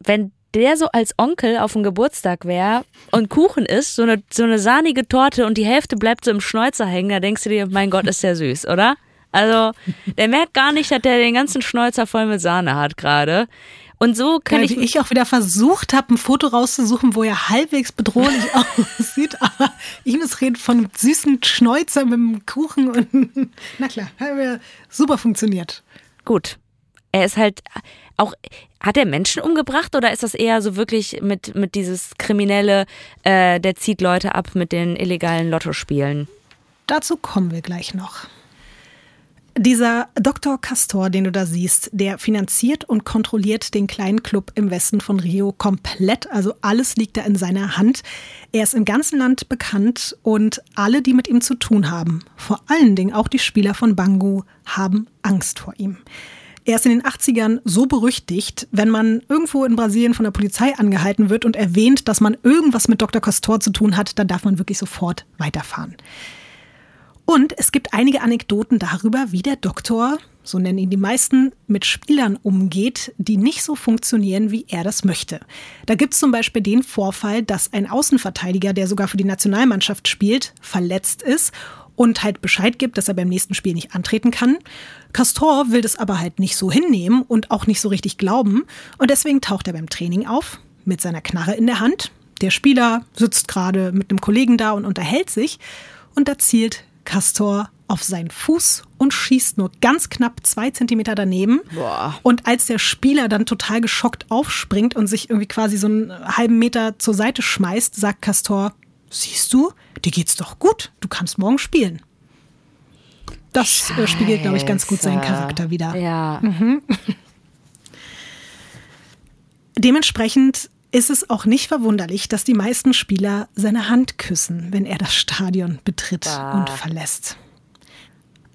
wenn der so als Onkel auf dem Geburtstag wäre und Kuchen isst, so eine, so eine sahnige Torte und die Hälfte bleibt so im Schnäuzer hängen, da denkst du dir, mein Gott, ist der süß, oder? Also, der merkt gar nicht, dass der den ganzen Schnäuzer voll mit Sahne hat gerade. Und so kann Geil, ich. Ich auch wieder versucht habe, ein Foto rauszusuchen, wo er halbwegs bedrohlich aussieht. Aber Ines redet von süßen Schnäuzer mit dem Kuchen und na klar, hat super funktioniert. Gut. Er ist halt auch, hat er Menschen umgebracht oder ist das eher so wirklich mit, mit dieses Kriminelle, äh, der zieht Leute ab mit den illegalen Lottospielen? Dazu kommen wir gleich noch. Dieser Dr. Castor, den du da siehst, der finanziert und kontrolliert den kleinen Club im Westen von Rio komplett. Also alles liegt da in seiner Hand. Er ist im ganzen Land bekannt und alle, die mit ihm zu tun haben, vor allen Dingen auch die Spieler von Bangu, haben Angst vor ihm. Er ist in den 80ern so berüchtigt, wenn man irgendwo in Brasilien von der Polizei angehalten wird und erwähnt, dass man irgendwas mit Dr. Castor zu tun hat, dann darf man wirklich sofort weiterfahren. Und es gibt einige Anekdoten darüber, wie der Doktor, so nennen ihn die meisten, mit Spielern umgeht, die nicht so funktionieren, wie er das möchte. Da gibt es zum Beispiel den Vorfall, dass ein Außenverteidiger, der sogar für die Nationalmannschaft spielt, verletzt ist und halt Bescheid gibt, dass er beim nächsten Spiel nicht antreten kann. Castor will das aber halt nicht so hinnehmen und auch nicht so richtig glauben und deswegen taucht er beim Training auf mit seiner Knarre in der Hand. Der Spieler sitzt gerade mit einem Kollegen da und unterhält sich und da zielt Castor auf seinen Fuß und schießt nur ganz knapp zwei Zentimeter daneben. Boah. Und als der Spieler dann total geschockt aufspringt und sich irgendwie quasi so einen halben Meter zur Seite schmeißt, sagt Castor, siehst du, dir geht's doch gut, du kannst morgen spielen. Das Scheiße. Äh, spiegelt, glaube ich, ganz gut seinen Charakter wieder. Ja. Mhm. Dementsprechend ist es auch nicht verwunderlich, dass die meisten Spieler seine Hand küssen, wenn er das Stadion betritt ah. und verlässt.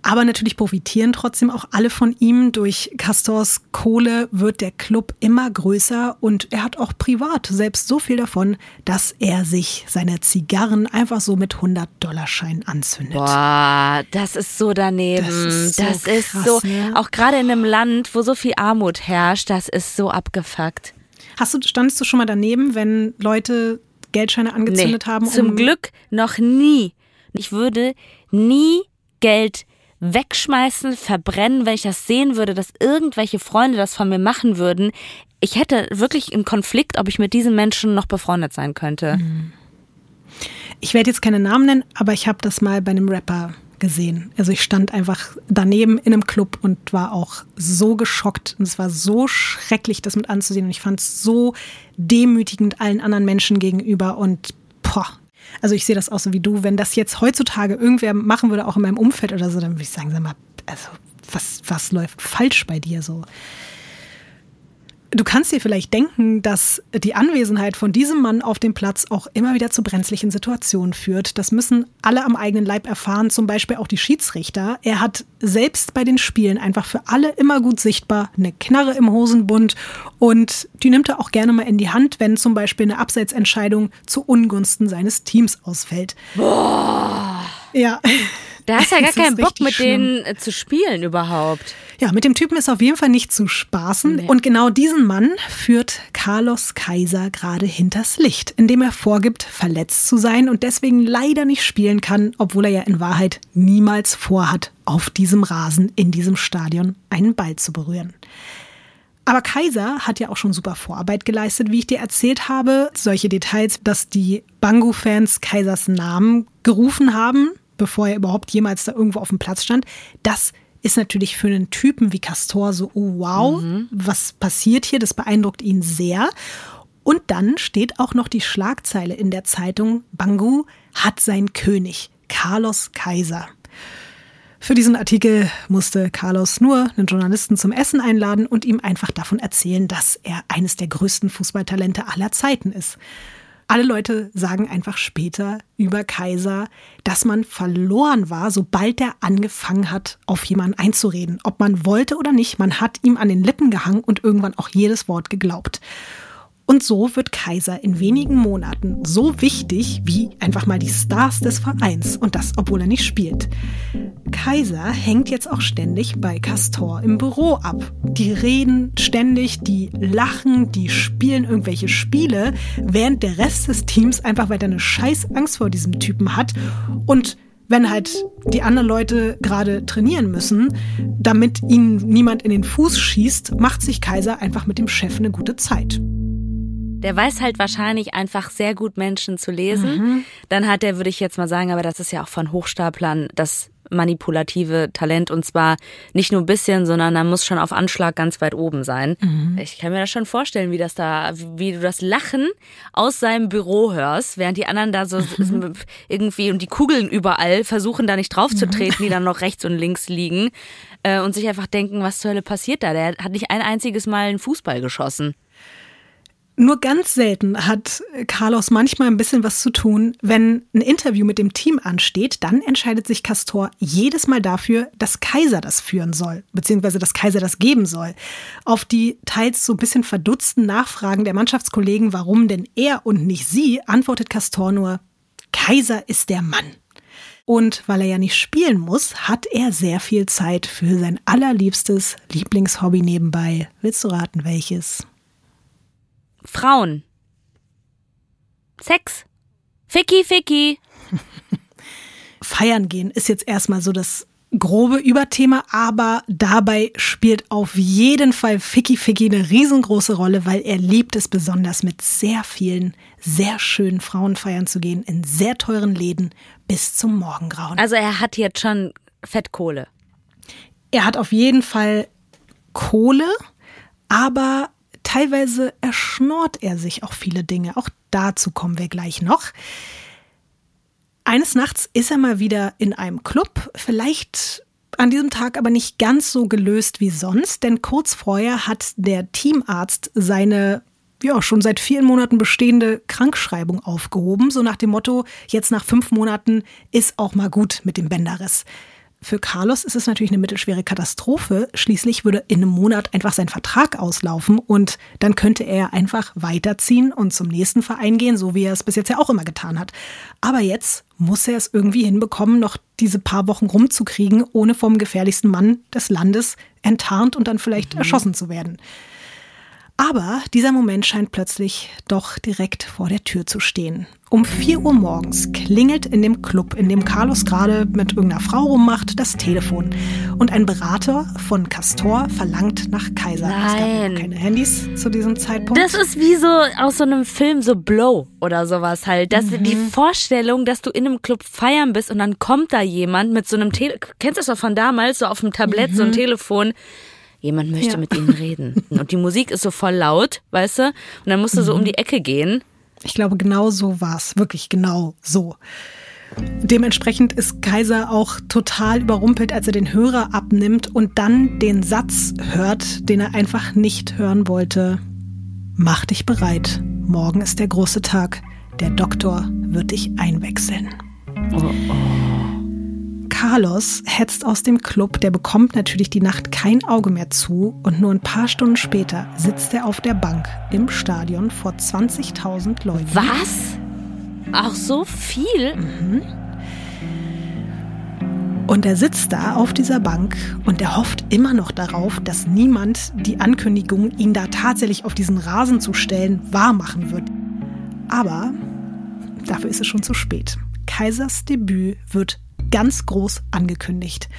Aber natürlich profitieren trotzdem auch alle von ihm. Durch Castors Kohle wird der Club immer größer und er hat auch privat selbst so viel davon, dass er sich seine Zigarren einfach so mit 100-Dollar-Schein anzündet. Boah, das ist so daneben. Das ist so, das ist krass, so ne? auch gerade in einem Land, wo so viel Armut herrscht, das ist so abgefuckt. Hast du, standest du schon mal daneben, wenn Leute Geldscheine angezündet nee, haben? Um zum Glück noch nie. Ich würde nie Geld wegschmeißen, verbrennen, wenn ich das sehen würde, dass irgendwelche Freunde das von mir machen würden. Ich hätte wirklich einen Konflikt, ob ich mit diesen Menschen noch befreundet sein könnte. Ich werde jetzt keine Namen nennen, aber ich habe das mal bei einem Rapper gesehen. Also ich stand einfach daneben in einem Club und war auch so geschockt. Und es war so schrecklich, das mit anzusehen. Und ich fand es so demütigend allen anderen Menschen gegenüber. Und boah, also ich sehe das auch so wie du. Wenn das jetzt heutzutage irgendwer machen würde, auch in meinem Umfeld oder so, dann würde ich sagen, sag mal, also was, was läuft falsch bei dir so? Du kannst dir vielleicht denken, dass die Anwesenheit von diesem Mann auf dem Platz auch immer wieder zu brenzlichen Situationen führt. Das müssen alle am eigenen Leib erfahren, zum Beispiel auch die Schiedsrichter. Er hat selbst bei den Spielen einfach für alle immer gut sichtbar eine Knarre im Hosenbund und die nimmt er auch gerne mal in die Hand, wenn zum Beispiel eine Abseitsentscheidung zu Ungunsten seines Teams ausfällt. Boah. Ja. Da hast ja gar keinen Bock, mit schlimm. denen äh, zu spielen überhaupt. Ja, mit dem Typen ist auf jeden Fall nicht zu spaßen. Nee. Und genau diesen Mann führt Carlos Kaiser gerade hinters Licht, indem er vorgibt, verletzt zu sein und deswegen leider nicht spielen kann, obwohl er ja in Wahrheit niemals vorhat, auf diesem Rasen in diesem Stadion einen Ball zu berühren. Aber Kaiser hat ja auch schon super Vorarbeit geleistet, wie ich dir erzählt habe. Solche Details, dass die Bangu-Fans Kaisers Namen gerufen haben, bevor er überhaupt jemals da irgendwo auf dem Platz stand. Das ist natürlich für einen Typen wie Castor so, oh wow, mhm. was passiert hier? Das beeindruckt ihn sehr. Und dann steht auch noch die Schlagzeile in der Zeitung, Bangu hat sein König, Carlos Kaiser. Für diesen Artikel musste Carlos nur einen Journalisten zum Essen einladen und ihm einfach davon erzählen, dass er eines der größten Fußballtalente aller Zeiten ist. Alle Leute sagen einfach später über Kaiser, dass man verloren war, sobald er angefangen hat, auf jemanden einzureden. Ob man wollte oder nicht, man hat ihm an den Lippen gehangen und irgendwann auch jedes Wort geglaubt. Und so wird Kaiser in wenigen Monaten so wichtig wie einfach mal die Stars des Vereins und das, obwohl er nicht spielt. Kaiser hängt jetzt auch ständig bei Castor im Büro ab. Die reden ständig, die lachen, die spielen irgendwelche Spiele, während der Rest des Teams einfach weiter eine scheiß Angst vor diesem Typen hat und wenn halt die anderen Leute gerade trainieren müssen, damit ihnen niemand in den Fuß schießt, macht sich Kaiser einfach mit dem Chef eine gute Zeit. Der weiß halt wahrscheinlich einfach sehr gut Menschen zu lesen. Mhm. Dann hat er, würde ich jetzt mal sagen, aber das ist ja auch von Hochstaplern das manipulative Talent und zwar nicht nur ein bisschen, sondern er muss schon auf Anschlag ganz weit oben sein. Mhm. Ich kann mir das schon vorstellen, wie das da, wie du das Lachen aus seinem Büro hörst, während die anderen da so mhm. irgendwie und die Kugeln überall versuchen da nicht drauf zu treten, die dann noch rechts und links liegen äh, und sich einfach denken, was zur Hölle passiert da? Der hat nicht ein einziges Mal einen Fußball geschossen. Nur ganz selten hat Carlos manchmal ein bisschen was zu tun. Wenn ein Interview mit dem Team ansteht, dann entscheidet sich Castor jedes Mal dafür, dass Kaiser das führen soll, beziehungsweise dass Kaiser das geben soll. Auf die teils so ein bisschen verdutzten Nachfragen der Mannschaftskollegen, warum denn er und nicht sie, antwortet Castor nur, Kaiser ist der Mann. Und weil er ja nicht spielen muss, hat er sehr viel Zeit für sein allerliebstes Lieblingshobby nebenbei. Willst du raten, welches? Frauen. Sex. Ficky, Ficky. Feiern gehen ist jetzt erstmal so das grobe Überthema, aber dabei spielt auf jeden Fall Ficky Ficky eine riesengroße Rolle, weil er liebt es besonders mit sehr vielen, sehr schönen Frauen feiern zu gehen, in sehr teuren Läden bis zum Morgengrauen. Also er hat jetzt schon Fettkohle. Er hat auf jeden Fall Kohle, aber Teilweise erschnort er sich auch viele Dinge. Auch dazu kommen wir gleich noch. Eines Nachts ist er mal wieder in einem Club, vielleicht an diesem Tag aber nicht ganz so gelöst wie sonst, denn kurz vorher hat der Teamarzt seine ja, schon seit vielen Monaten bestehende Krankschreibung aufgehoben, so nach dem Motto, jetzt nach fünf Monaten ist auch mal gut mit dem Bänderriss. Für Carlos ist es natürlich eine mittelschwere Katastrophe. Schließlich würde in einem Monat einfach sein Vertrag auslaufen und dann könnte er einfach weiterziehen und zum nächsten Verein gehen, so wie er es bis jetzt ja auch immer getan hat. Aber jetzt muss er es irgendwie hinbekommen, noch diese paar Wochen rumzukriegen, ohne vom gefährlichsten Mann des Landes enttarnt und dann vielleicht mhm. erschossen zu werden. Aber dieser Moment scheint plötzlich doch direkt vor der Tür zu stehen. Um 4 Uhr morgens klingelt in dem Club, in dem Carlos gerade mit irgendeiner Frau rummacht, das Telefon. Und ein Berater von Castor verlangt nach Kaiser. Nein. Es gab ja keine Handys zu diesem Zeitpunkt. Das ist wie so aus so einem Film, so Blow oder sowas halt. Das, Die Vorstellung, dass du in einem Club feiern bist und dann kommt da jemand mit so einem Telefon. Kennst du das doch von damals, so auf dem Tablett, so ein Telefon. Jemand möchte Ja. mit ihnen reden. Und die Musik ist so voll laut, weißt du? Und dann musst du so um die Ecke gehen. Ich glaube, genau so war es. Wirklich genau so. Dementsprechend ist Kaiser auch total überrumpelt, als er den Hörer abnimmt und dann den Satz hört, den er einfach nicht hören wollte. Mach dich bereit. Morgen ist der große Tag. Der Doktor wird dich einwechseln. Carlos hetzt aus dem Club, der bekommt natürlich die Nacht kein Auge mehr zu und nur ein paar Stunden später sitzt er auf der Bank im Stadion vor 20.000 Leuten. Was? Auch so viel? Und er sitzt da auf dieser Bank und er hofft immer noch darauf, dass niemand die Ankündigung, ihn da tatsächlich auf diesen Rasen zu stellen, wahrmachen wird. Aber dafür ist es schon zu spät. Kaisers Debüt wird ganz groß angekündigt.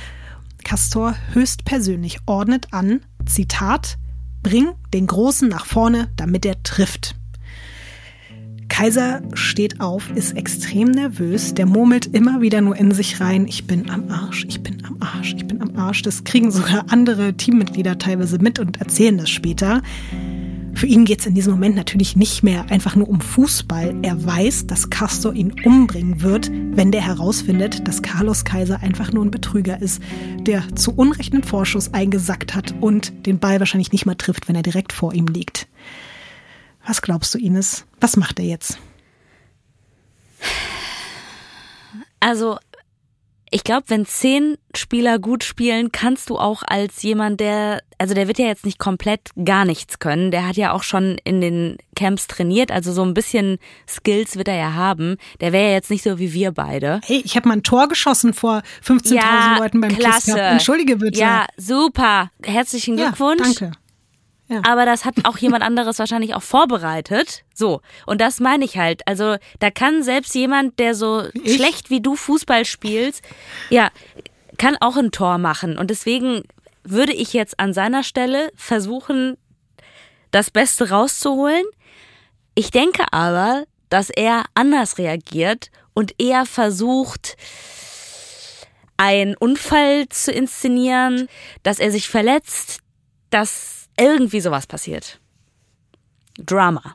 Castor höchstpersönlich ordnet an, Zitat, bring den Großen nach vorne, damit er trifft. Kaiser steht auf, ist extrem nervös, der murmelt immer wieder nur in sich rein, ich bin am Arsch, ich bin am Arsch, ich bin am Arsch. Das kriegen sogar andere Teammitglieder teilweise mit und erzählen das später. Für ihn geht es in diesem Moment natürlich nicht mehr einfach nur um Fußball. Er weiß, dass Castor ihn umbringen wird, wenn der herausfindet, dass Carlos Kaiser einfach nur ein Betrüger ist, der zu Unrecht einen Vorschuss eingesackt hat und den Ball wahrscheinlich nicht mal trifft, wenn er direkt vor ihm liegt. Was glaubst du, Ines? Was macht er jetzt? Also, ich glaube, wenn zehn Spieler gut spielen, kannst du auch als jemand, der, also der wird ja jetzt nicht komplett gar nichts können. Der hat ja auch schon in den Camps trainiert, also so ein bisschen Skills wird er ja haben. Der wäre ja jetzt nicht so wie wir beide. Hey, ich habe mal ein Tor geschossen vor 15.000 Leuten beim klasse. Entschuldige bitte. Ja, super. Herzlichen Ja, Glückwunsch. danke. Ja. Aber das hat auch jemand anderes wahrscheinlich auch vorbereitet. So. Und das meine ich halt. Also, da kann selbst jemand, der so ich? schlecht wie du Fußball spielst, ja, kann auch ein Tor machen. Und deswegen würde ich jetzt an seiner Stelle versuchen, das Beste rauszuholen. Ich denke aber, dass er anders reagiert und eher versucht, einen Unfall zu inszenieren, dass er sich verletzt, dass irgendwie sowas passiert. Drama.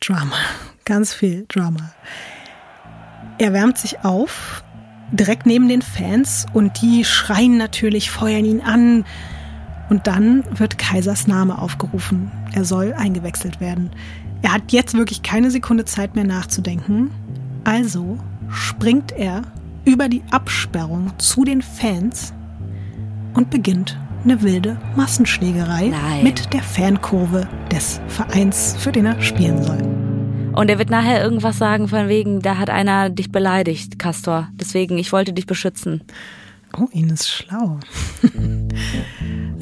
Drama. Ganz viel Drama. Er wärmt sich auf, direkt neben den Fans, und die schreien natürlich, feuern ihn an. Und dann wird Kaisers Name aufgerufen. Er soll eingewechselt werden. Er hat jetzt wirklich keine Sekunde Zeit mehr nachzudenken. Also springt er über die Absperrung zu den Fans und beginnt eine wilde Massenschlägerei Nein. mit der Fankurve des Vereins, für den er spielen soll. Und er wird nachher irgendwas sagen von wegen, da hat einer dich beleidigt, Castor. Deswegen, ich wollte dich beschützen. Oh, Ines schlau.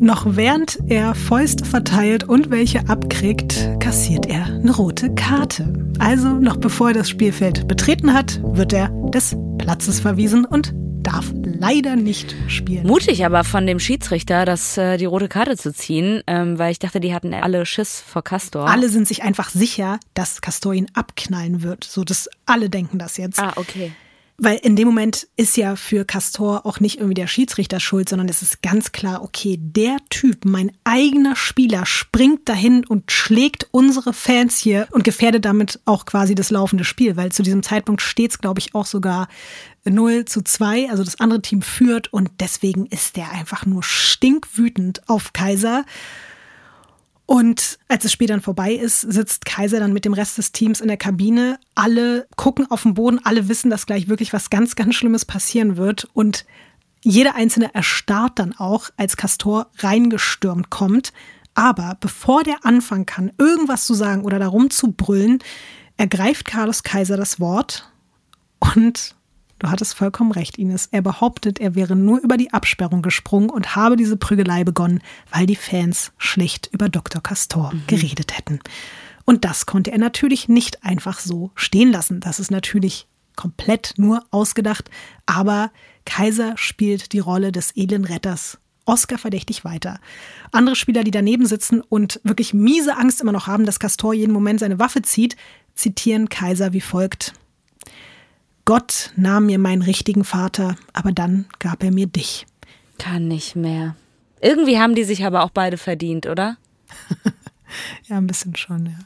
Noch während er Fäuste verteilt und welche abkriegt, kassiert er eine rote Karte. Also noch bevor er das Spielfeld betreten hat, wird er des Platzes verwiesen und darf leider nicht spielen. Mutig aber von dem Schiedsrichter, das, äh, die rote Karte zu ziehen, ähm, weil ich dachte, die hatten alle Schiss vor Castor. Alle sind sich einfach sicher, dass Castor ihn abknallen wird. So, dass alle denken das jetzt. Ah, okay. Weil in dem Moment ist ja für Castor auch nicht irgendwie der Schiedsrichter schuld, sondern es ist ganz klar, okay, der Typ, mein eigener Spieler, springt dahin und schlägt unsere Fans hier und gefährdet damit auch quasi das laufende Spiel, weil zu diesem Zeitpunkt steht es, glaube ich, auch sogar 0 zu 2, also das andere Team führt und deswegen ist der einfach nur stinkwütend auf Kaiser. Und als das Spiel dann vorbei ist, sitzt Kaiser dann mit dem Rest des Teams in der Kabine. Alle gucken auf den Boden, alle wissen, dass gleich wirklich was ganz, ganz Schlimmes passieren wird. Und jeder Einzelne erstarrt dann auch, als Castor reingestürmt kommt. Aber bevor der anfangen kann, irgendwas zu sagen oder darum zu brüllen, ergreift Carlos Kaiser das Wort und du hattest vollkommen recht, Ines. Er behauptet, er wäre nur über die Absperrung gesprungen und habe diese Prügelei begonnen, weil die Fans schlicht über Dr. Castor mhm. geredet hätten. Und das konnte er natürlich nicht einfach so stehen lassen. Das ist natürlich komplett nur ausgedacht, aber Kaiser spielt die Rolle des edlen Retters Oscar verdächtig weiter. Andere Spieler, die daneben sitzen und wirklich miese Angst immer noch haben, dass Castor jeden Moment seine Waffe zieht, zitieren Kaiser wie folgt. Gott nahm mir meinen richtigen Vater, aber dann gab er mir dich. Kann nicht mehr. Irgendwie haben die sich aber auch beide verdient, oder? ja, ein bisschen schon, ja.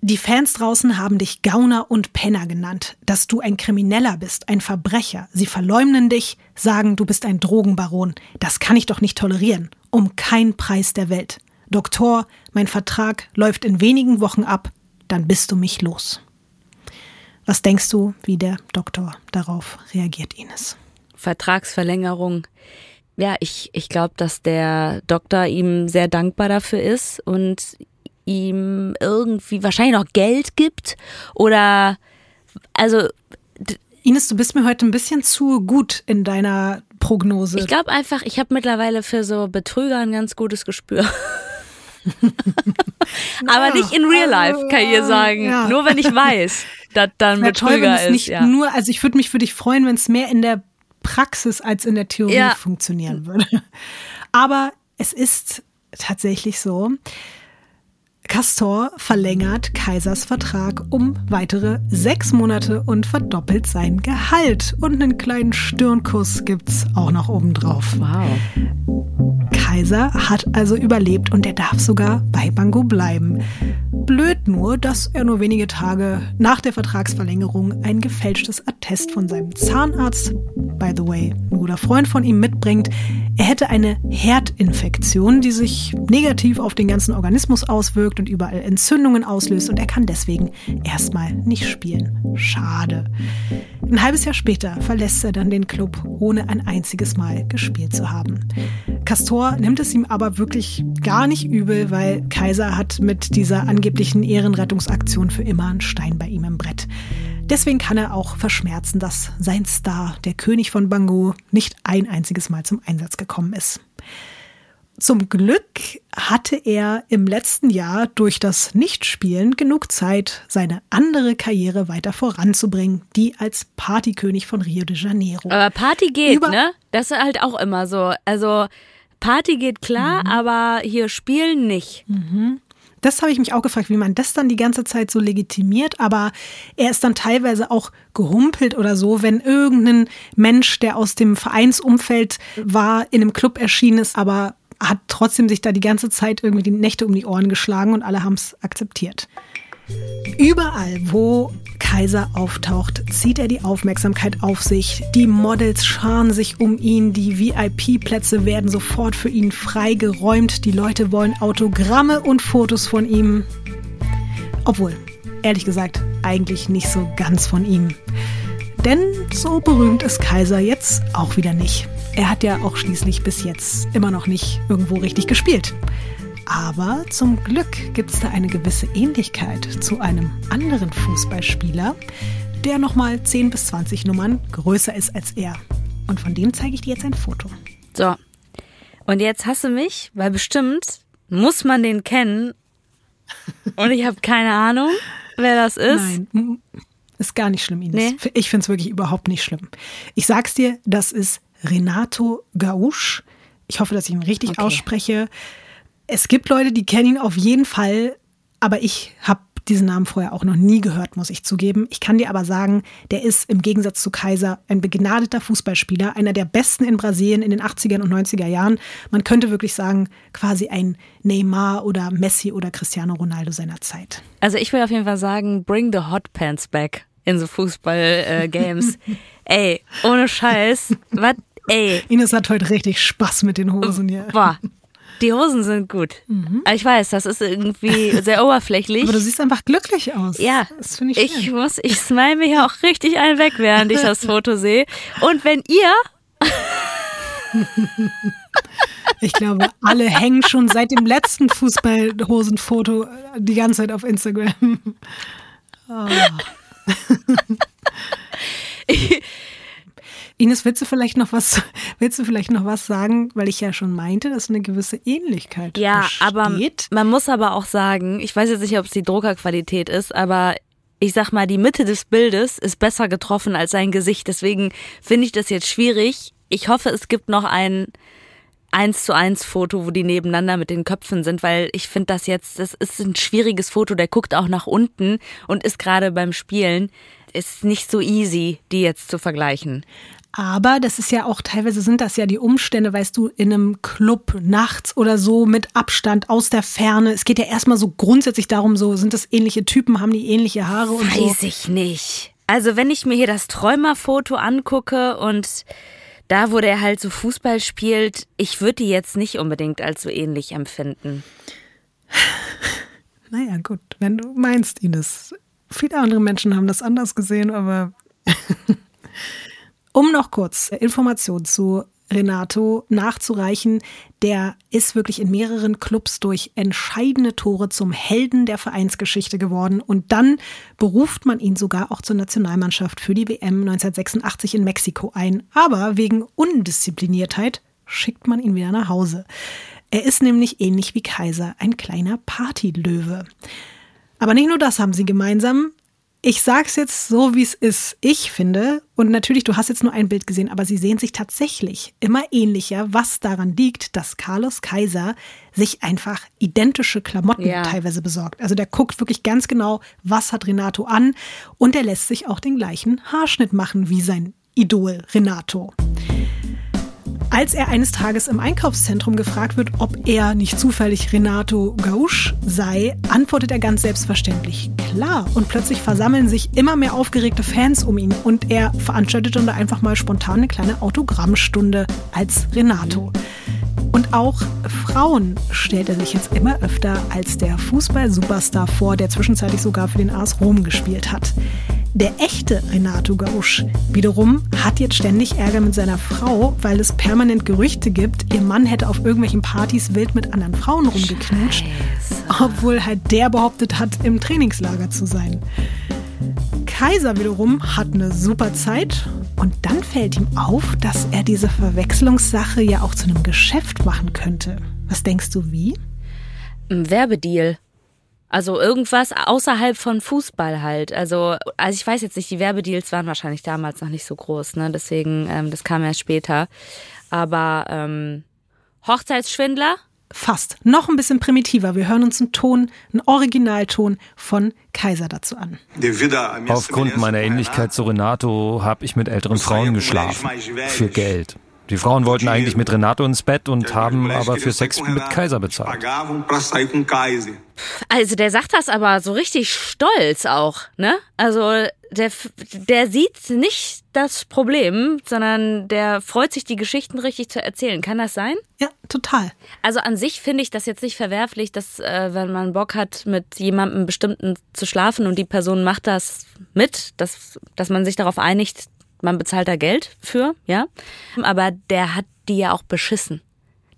Die Fans draußen haben dich Gauner und Penner genannt, dass du ein Krimineller bist, ein Verbrecher. Sie verleumden dich, sagen, du bist ein Drogenbaron. Das kann ich doch nicht tolerieren. Um keinen Preis der Welt. Doktor, mein Vertrag läuft in wenigen Wochen ab, dann bist du mich los. Was denkst du, wie der Doktor darauf reagiert, Ines? Vertragsverlängerung. Ja, ich, ich glaube, dass der Doktor ihm sehr dankbar dafür ist und ihm irgendwie wahrscheinlich noch Geld gibt oder also Ines, du bist mir heute ein bisschen zu gut in deiner Prognose. Ich glaube einfach, ich habe mittlerweile für so Betrüger ein ganz gutes Gespür. Aber ja, nicht in real life, kann ich dir sagen. Ja. Nur wenn ich weiß, dass dann Betrüger toll, ist. Nicht ja. nur, also ich würde mich für dich freuen, wenn es mehr in der Praxis als in der Theorie funktionieren würde. Aber es ist tatsächlich so, Castor verlängert Kaisers Vertrag um weitere sechs Monate und verdoppelt sein Gehalt. Und einen kleinen Stirnkuss gibt's auch noch obendrauf. Wow. Kaiser hat also überlebt und er darf sogar bei Bango bleiben. Blöd nur, dass er nur wenige Tage nach der Vertragsverlängerung ein gefälschtes Attest von seinem Zahnarzt, by the way, ein guter Freund von ihm, mitbringt. Er hätte eine Herdinfektion, die sich negativ auf den ganzen Organismus auswirkt und überall Entzündungen auslöst und er kann deswegen erstmal nicht spielen. Schade. Ein halbes Jahr später verlässt er dann den Club, ohne ein einziges Mal gespielt zu haben. Castor nimmt es ihm aber wirklich gar nicht übel, weil Kaiser hat mit dieser angeblichen Ehrenrettungsaktion für immer einen Stein bei ihm im Brett. Deswegen kann er auch verschmerzen, dass sein Star, der König von Bango, nicht ein einziges Mal zum Einsatz gekommen ist. Zum Glück hatte er im letzten Jahr durch das Nichtspielen genug Zeit, seine andere Karriere weiter voranzubringen, die als Partykönig von Rio de Janeiro. Aber Party geht, Über ne? Das ist halt auch immer so. Also Party geht klar, mhm. aber hier spielen nicht. Mhm. Das habe ich mich auch gefragt, wie man das dann die ganze Zeit so legitimiert. Aber er ist dann teilweise auch gehumpelt oder so, wenn irgendein Mensch, der aus dem Vereinsumfeld war, in einem Club erschienen ist, aber hat trotzdem sich da die ganze Zeit irgendwie die Nächte um die Ohren geschlagen und alle haben es akzeptiert. Überall, wo Kaiser auftaucht, zieht er die Aufmerksamkeit auf sich. Die Models scharen sich um ihn, die VIP-Plätze werden sofort für ihn freigeräumt. Die Leute wollen Autogramme und Fotos von ihm. Obwohl, ehrlich gesagt, eigentlich nicht so ganz von ihm. Denn so berühmt ist Kaiser jetzt auch wieder nicht. Er hat ja auch schließlich bis jetzt immer noch nicht irgendwo richtig gespielt. Aber zum Glück gibt es da eine gewisse Ähnlichkeit zu einem anderen Fußballspieler, der nochmal 10 bis 20 Nummern größer ist als er. Und von dem zeige ich dir jetzt ein Foto. So. Und jetzt hasse mich, weil bestimmt muss man den kennen. Und ich habe keine Ahnung, wer das ist. Nein, ist gar nicht schlimm, Ines. Nee. Ich finde es wirklich überhaupt nicht schlimm. Ich sag's dir, das ist Renato Gausch. Ich hoffe, dass ich ihn richtig okay. ausspreche. Es gibt Leute, die kennen ihn auf jeden Fall, aber ich habe diesen Namen vorher auch noch nie gehört, muss ich zugeben. Ich kann dir aber sagen, der ist im Gegensatz zu Kaiser ein begnadeter Fußballspieler, einer der besten in Brasilien in den 80er und 90er Jahren. Man könnte wirklich sagen, quasi ein Neymar oder Messi oder Cristiano Ronaldo seiner Zeit. Also ich will auf jeden Fall sagen, bring the hot pants back in so Fußball-Games. Äh, ey, ohne Scheiß. Was? Ey. Ines hat heute richtig Spaß mit den Hosen hier. Boah, die Hosen sind gut. Mhm. Ich weiß, das ist irgendwie sehr oberflächlich. Aber du siehst einfach glücklich aus. Ja, das finde ich. Ich muss, ich smile mir ja auch richtig einen weg, während ich das Foto sehe. Und wenn ihr Ich glaube, alle hängen schon seit dem letzten Fußballhosenfoto die ganze Zeit auf Instagram. Oh. Ines, willst du vielleicht noch was, willst du vielleicht noch was sagen, weil ich ja schon meinte, dass eine gewisse Ähnlichkeit ja, besteht. aber man muss aber auch sagen, ich weiß jetzt nicht, ob es die Druckerqualität ist, aber ich sag mal, die Mitte des Bildes ist besser getroffen als sein Gesicht. Deswegen finde ich das jetzt schwierig. Ich hoffe, es gibt noch ein eins zu eins Foto, wo die nebeneinander mit den Köpfen sind, weil ich finde das jetzt, das ist ein schwieriges Foto. Der guckt auch nach unten und ist gerade beim Spielen. Ist nicht so easy, die jetzt zu vergleichen. Aber das ist ja auch, teilweise sind das ja die Umstände, weißt du, in einem Club nachts oder so mit Abstand aus der Ferne. Es geht ja erstmal so grundsätzlich darum, so sind das ähnliche Typen, haben die ähnliche Haare und Weiß so. Weiß ich nicht. Also wenn ich mir hier das Träumerfoto angucke und da, wo der halt so Fußball spielt, ich würde die jetzt nicht unbedingt als so ähnlich empfinden. Naja, gut, wenn du meinst, Ines. Viele andere Menschen haben das anders gesehen, aber um noch kurz Informationen zu Renato nachzureichen, der ist wirklich in mehreren Clubs durch entscheidende Tore zum Helden der Vereinsgeschichte geworden und dann beruft man ihn sogar auch zur Nationalmannschaft für die WM 1986 in Mexiko ein. Aber wegen Undiszipliniertheit schickt man ihn wieder nach Hause. Er ist nämlich ähnlich wie Kaiser ein kleiner Partylöwe. Aber nicht nur das haben sie gemeinsam, ich sag's jetzt so, wie es ist. Ich finde, und natürlich, du hast jetzt nur ein Bild gesehen, aber sie sehen sich tatsächlich immer ähnlicher, was daran liegt, dass Carlos Kaiser sich einfach identische Klamotten ja. teilweise besorgt. Also der guckt wirklich ganz genau, was hat Renato an und er lässt sich auch den gleichen Haarschnitt machen wie sein Idol Renato. Als er eines Tages im Einkaufszentrum gefragt wird, ob er nicht zufällig Renato Gauche sei, antwortet er ganz selbstverständlich, klar. Und plötzlich versammeln sich immer mehr aufgeregte Fans um ihn und er veranstaltet dann einfach mal spontan eine kleine Autogrammstunde als Renato. Und auch Frauen stellt er sich jetzt immer öfter als der Fußball-Superstar vor, der zwischenzeitlich sogar für den AS Rom gespielt hat. Der echte Renato Gauche wiederum hat jetzt ständig Ärger mit seiner Frau, weil es permanent Gerüchte gibt, ihr Mann hätte auf irgendwelchen Partys wild mit anderen Frauen rumgeknutscht, Scheiße. obwohl halt der behauptet hat, im Trainingslager zu sein. Kaiser wiederum hat eine super Zeit und dann fällt ihm auf, dass er diese Verwechslungssache ja auch zu einem Geschäft machen könnte. Was denkst du, wie? Ein Werbedeal. Also irgendwas außerhalb von Fußball halt. Also, also ich weiß jetzt nicht, die Werbedeals waren wahrscheinlich damals noch nicht so groß, ne? Deswegen, ähm, das kam erst später. Aber ähm, Hochzeitsschwindler? Fast. Noch ein bisschen primitiver. Wir hören uns einen Ton, einen Originalton von Kaiser dazu an. Aufgrund meiner Ähnlichkeit zu Renato habe ich mit älteren Frauen geschlafen. Für Geld. Die Frauen wollten eigentlich mit Renato ins Bett und haben aber für Sex mit Kaiser bezahlt. Also der sagt das aber so richtig stolz auch, ne? Also der, der sieht nicht das Problem, sondern der freut sich, die Geschichten richtig zu erzählen. Kann das sein? Ja, total. Also an sich finde ich das jetzt nicht verwerflich, dass äh, wenn man Bock hat, mit jemandem bestimmten zu schlafen und die Person macht das mit, dass, dass man sich darauf einigt, man bezahlt da Geld für, ja. Aber der hat die ja auch beschissen.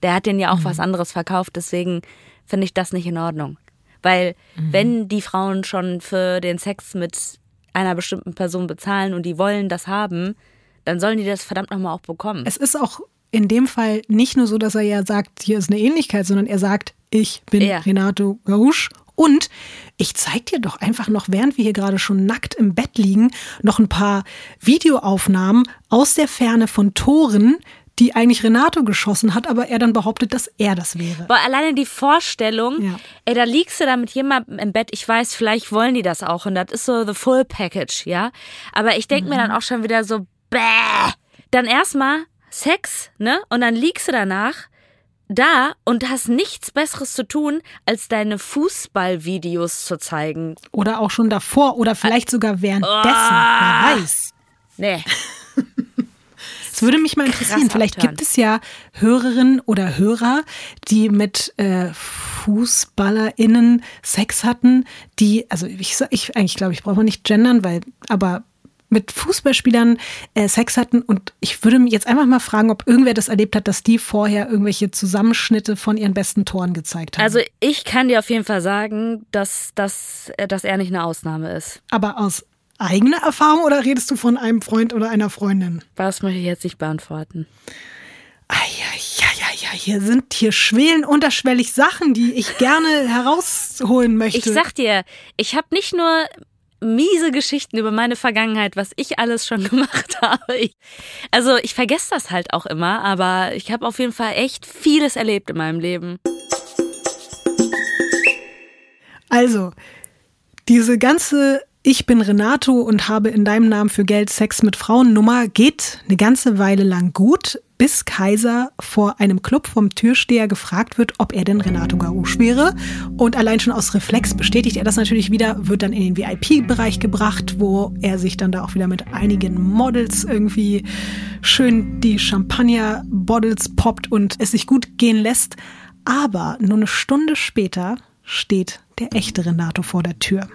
Der hat denen ja auch mhm. was anderes verkauft, deswegen finde ich das nicht in Ordnung. Weil mhm. wenn die Frauen schon für den Sex mit einer bestimmten Person bezahlen und die wollen das haben, dann sollen die das verdammt nochmal auch bekommen. Es ist auch in dem Fall nicht nur so, dass er ja sagt, hier ist eine Ähnlichkeit, sondern er sagt, ich bin ja. Renato Garouche und ich zeig dir doch einfach noch, während wir hier gerade schon nackt im Bett liegen, noch ein paar Videoaufnahmen aus der Ferne von Toren, die eigentlich Renato geschossen hat, aber er dann behauptet, dass er das wäre. Boah, alleine die Vorstellung, ja. ey, da liegst du da mit jemandem im Bett, ich weiß, vielleicht wollen die das auch und das ist so the full package, ja. Aber ich denke mhm. mir dann auch schon wieder so, bäh. Dann erstmal Sex, ne? Und dann liegst du danach da und hast nichts Besseres zu tun, als deine Fußballvideos zu zeigen. Oder auch schon davor oder vielleicht sogar währenddessen. Oh. Wer weiß. Nee. Es würde mich mal interessieren. Vielleicht gibt es ja Hörerinnen oder Hörer, die mit äh, FußballerInnen Sex hatten, die, also ich, ich eigentlich glaube, ich brauche nicht gendern, weil, aber mit Fußballspielern äh, Sex hatten und ich würde mich jetzt einfach mal fragen, ob irgendwer das erlebt hat, dass die vorher irgendwelche Zusammenschnitte von ihren besten Toren gezeigt haben. Also ich kann dir auf jeden Fall sagen, dass, dass, äh, dass er nicht eine Ausnahme ist. Aber aus eigene Erfahrung oder redest du von einem Freund oder einer Freundin? Was möchte ich jetzt nicht beantworten? Ah, ja, ja, ja, ja, hier sind, hier schwelen unterschwellig Sachen, die ich gerne herausholen möchte. Ich sag dir, ich habe nicht nur miese Geschichten über meine Vergangenheit, was ich alles schon gemacht habe. Ich, also ich vergesse das halt auch immer, aber ich habe auf jeden Fall echt vieles erlebt in meinem Leben. Also, diese ganze ich bin Renato und habe in deinem Namen für Geld Sex mit Frauen Nummer geht eine ganze Weile lang gut, bis Kaiser vor einem Club vom Türsteher gefragt wird, ob er denn Renato Gauche wäre. Und allein schon aus Reflex bestätigt er das natürlich wieder, wird dann in den VIP-Bereich gebracht, wo er sich dann da auch wieder mit einigen Models irgendwie schön die Champagner-Bottles poppt und es sich gut gehen lässt. Aber nur eine Stunde später steht der echte Renato vor der Tür.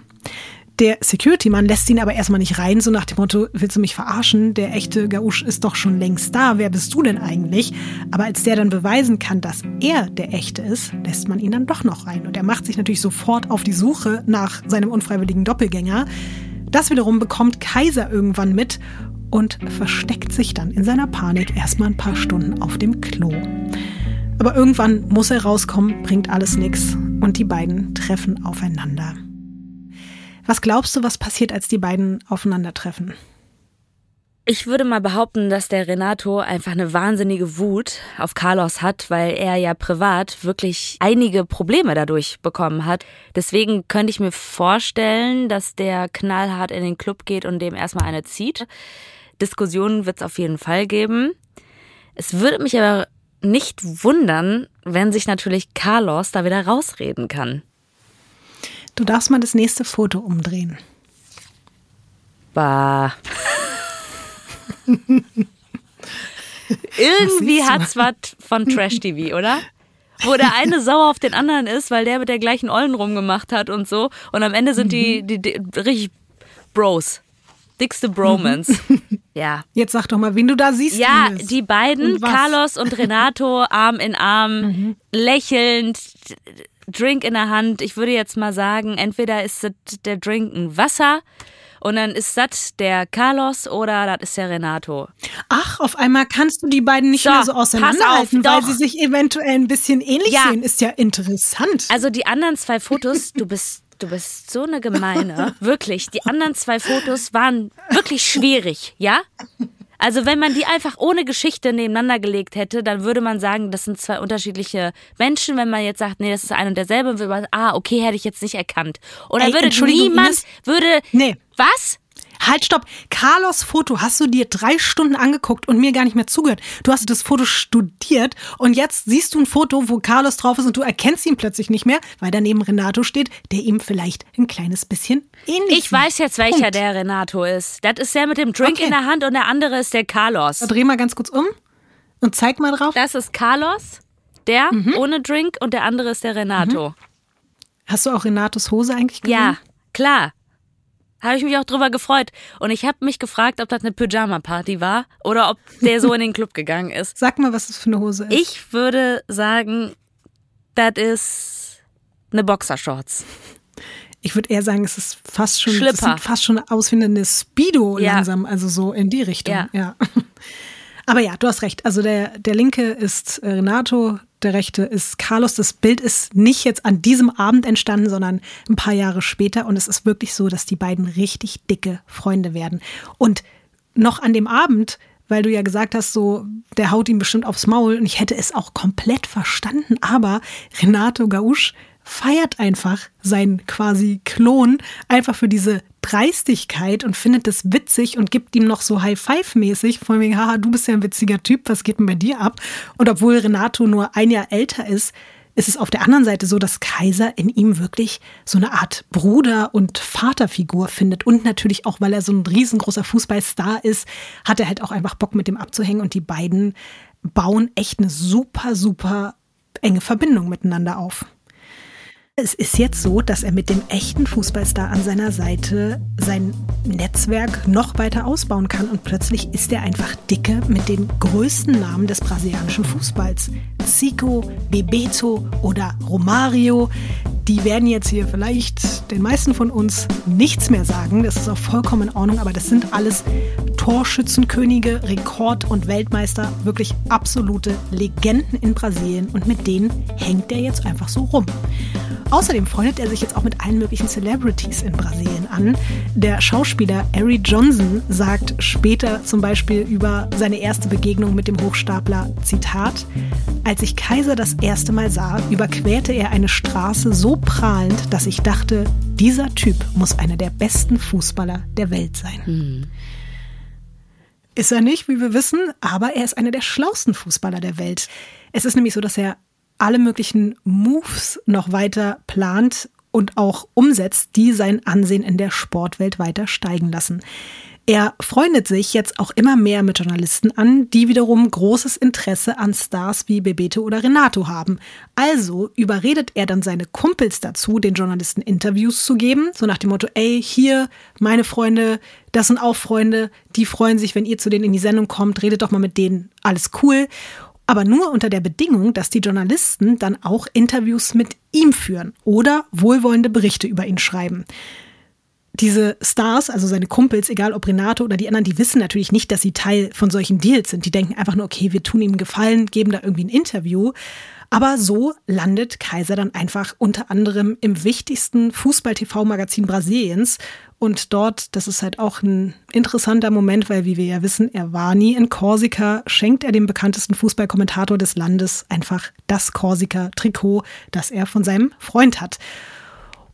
Der Security-Mann lässt ihn aber erstmal nicht rein, so nach dem Motto, willst du mich verarschen? Der echte Gauche ist doch schon längst da, wer bist du denn eigentlich? Aber als der dann beweisen kann, dass er der echte ist, lässt man ihn dann doch noch rein. Und er macht sich natürlich sofort auf die Suche nach seinem unfreiwilligen Doppelgänger. Das wiederum bekommt Kaiser irgendwann mit und versteckt sich dann in seiner Panik erstmal ein paar Stunden auf dem Klo. Aber irgendwann muss er rauskommen, bringt alles nichts und die beiden treffen aufeinander. Was glaubst du, was passiert, als die beiden aufeinandertreffen? Ich würde mal behaupten, dass der Renato einfach eine wahnsinnige Wut auf Carlos hat, weil er ja privat wirklich einige Probleme dadurch bekommen hat. Deswegen könnte ich mir vorstellen, dass der knallhart in den Club geht und dem erstmal eine zieht. Diskussionen wird es auf jeden Fall geben. Es würde mich aber nicht wundern, wenn sich natürlich Carlos da wieder rausreden kann. Du darfst mal das nächste Foto umdrehen. Bah. Irgendwie hat's was von Trash TV, oder? Wo der eine sauer auf den anderen ist, weil der mit der gleichen Ollen rumgemacht hat und so. Und am Ende sind die, die, die richtig Bros. Dickste Bromance. Ja. Jetzt sag doch mal, wen du da siehst. Ja, Ines. die beiden, Und? Carlos und Renato, Arm in Arm, lächelnd, Drink in der Hand. Ich würde jetzt mal sagen, entweder ist das der Drink ein Wasser und dann ist das der Carlos oder das ist der Renato. Ach, auf einmal kannst du die beiden nicht So, mehr so auseinanderhalten, auf, weil sie sich eventuell ein bisschen ähnlich Ja. sehen. Ist ja interessant. Also die anderen zwei Fotos, du bist Du bist so eine Gemeine. Wirklich. Die anderen zwei Fotos waren wirklich schwierig, ja? Also wenn man die einfach ohne Geschichte nebeneinander gelegt hätte, dann würde man sagen, das sind zwei unterschiedliche Menschen. Wenn man jetzt sagt, nee, das ist ein und derselbe, würde man, ah, okay, hätte ich jetzt nicht erkannt. Oder Ey, würde niemand, würde, Nee. was? Halt, stopp. Carlos Foto hast du dir drei Stunden angeguckt und mir gar nicht mehr zugehört. Du hast das Foto studiert und jetzt siehst du ein Foto, wo Carlos drauf ist und du erkennst ihn plötzlich nicht mehr, weil daneben Renato steht, der ihm vielleicht ein kleines bisschen ähnlich Ich weiß jetzt, welcher Punkt. der Renato ist. Das ist der mit dem Drink Okay. in der Hand und der andere ist der Carlos. Dreh mal ganz kurz um und zeig mal drauf. Das ist Carlos, der Mhm. ohne Drink und der andere ist der Renato. Hast du auch Renatos Hose eigentlich gesehen? Ja, klar. Habe ich mich auch drüber gefreut. Und ich habe mich gefragt, ob das eine Pyjama-Party war oder ob der so in den Club gegangen ist. Sag mal, was das für eine Hose ist. Ich würde sagen, das ist eine Boxershorts. Ich würde eher sagen, es ist fast schon, Schlipper. sieht fast schon aus wie eine Speedo Ja. langsam, also so in die Richtung. Ja. Ja. Aber ja, du hast recht. Also der, der linke ist äh, Renato, der rechte ist Carlos. Das Bild ist nicht jetzt an diesem Abend entstanden, sondern ein paar Jahre später. Und es ist wirklich so, dass die beiden richtig dicke Freunde werden. Und noch an dem Abend, weil du ja gesagt hast, so, der haut ihm bestimmt aufs Maul. Und ich hätte es auch komplett verstanden. Aber Renato Gauche feiert einfach seinen quasi Klon einfach für diese Dreistigkeit und findet es witzig und gibt ihm noch so High-Five-mäßig, von wegen, haha, du bist ja ein witziger Typ, was geht denn bei dir ab? Und obwohl Renato nur ein Jahr älter ist, ist es auf der anderen Seite so, dass Kaiser in ihm wirklich so eine Art Bruder- und Vaterfigur findet. Und natürlich auch, weil er so ein riesengroßer Fußballstar ist, hat er halt auch einfach Bock mit dem abzuhängen. Und die beiden bauen echt eine super, super enge Verbindung miteinander auf. Es ist jetzt so, dass er mit dem echten Fußballstar an seiner Seite sein Netzwerk noch weiter ausbauen kann und plötzlich ist er einfach dicke mit den größten Namen des brasilianischen Fußballs. Zico, Bebeto oder Romario. die werden jetzt hier vielleicht den meisten von uns nichts mehr sagen. Das ist auch vollkommen in Ordnung, aber das sind alles Torschützenkönige, Rekord- und Weltmeister, wirklich absolute Legenden in Brasilien und mit denen hängt er jetzt einfach so rum. Außerdem freundet er sich jetzt auch mit allen möglichen Celebrities in Brasilien an. Der Schauspieler Harry Johnson sagt später zum Beispiel über seine erste Begegnung mit dem Hochstapler, Zitat, als ich Kaiser das erste Mal sah, überquerte er eine Straße so prahlend, dass ich dachte, dieser Typ muss einer der besten Fußballer der Welt sein. Mhm. Ist er nicht, wie wir wissen, aber er ist einer der schlausten Fußballer der Welt. Es ist nämlich so, dass er alle möglichen Moves noch weiter plant und auch umsetzt, die sein Ansehen in der Sportwelt weiter steigen lassen. Er freundet sich jetzt auch immer mehr mit Journalisten an, die wiederum großes Interesse an Stars wie Bebeto oder Renato haben. Also überredet er dann seine Kumpels dazu, den Journalisten Interviews zu geben, so nach dem Motto, ey, hier, meine Freunde, das sind auch Freunde, die freuen sich, wenn ihr zu denen in die Sendung kommt, redet doch mal mit denen, alles cool aber nur unter der Bedingung, dass die Journalisten dann auch Interviews mit ihm führen oder wohlwollende Berichte über ihn schreiben. Diese Stars, also seine Kumpels, egal ob Renato oder die anderen, die wissen natürlich nicht, dass sie Teil von solchen Deals sind. Die denken einfach nur, okay, wir tun ihm Gefallen, geben da irgendwie ein Interview. Aber so landet Kaiser dann einfach unter anderem im wichtigsten Fußball-TV-Magazin Brasiliens. Und dort, das ist halt auch ein interessanter Moment, weil, wie wir ja wissen, er war nie in Korsika, schenkt er dem bekanntesten Fußballkommentator des Landes einfach das Korsika-Trikot, das er von seinem Freund hat.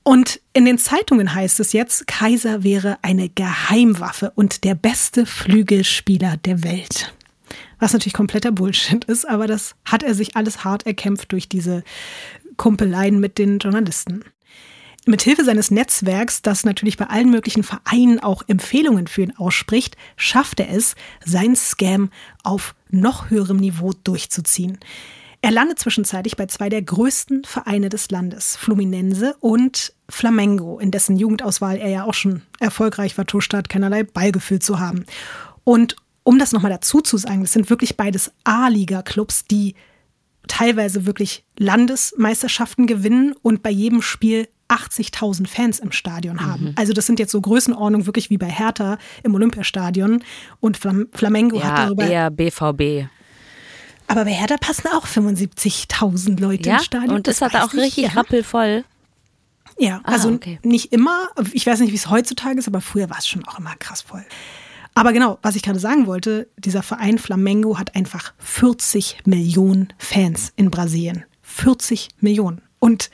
Und in den Zeitungen heißt es jetzt, Kaiser wäre eine Geheimwaffe und der beste Flügelspieler der Welt was natürlich kompletter Bullshit ist, aber das hat er sich alles hart erkämpft durch diese Kumpeleien mit den Journalisten. Mithilfe seines Netzwerks, das natürlich bei allen möglichen Vereinen auch Empfehlungen für ihn ausspricht, schafft er es, seinen Scam auf noch höherem Niveau durchzuziehen. Er landet zwischenzeitlich bei zwei der größten Vereine des Landes, Fluminense und Flamengo, in dessen Jugendauswahl er ja auch schon erfolgreich vertuscht hat, keinerlei Ballgefühl zu haben. Und um das nochmal dazu zu sagen, das sind wirklich beides A-Liga-Clubs, die teilweise wirklich Landesmeisterschaften gewinnen und bei jedem Spiel 80.000 Fans im Stadion haben. Mhm. Also das sind jetzt so Größenordnungen wirklich wie bei Hertha im Olympiastadion und Flam Flamengo ja, hat darüber eher BVB. Aber bei Hertha passen auch 75.000 Leute ja? ins Stadion. Und das, das hat auch richtig ja. rappelvoll. Ja, ah, also okay. nicht immer. Ich weiß nicht, wie es heutzutage ist, aber früher war es schon auch immer krass voll. Aber genau, was ich gerade sagen wollte, dieser Verein Flamengo hat einfach 40 Millionen Fans in Brasilien. 40 Millionen. Und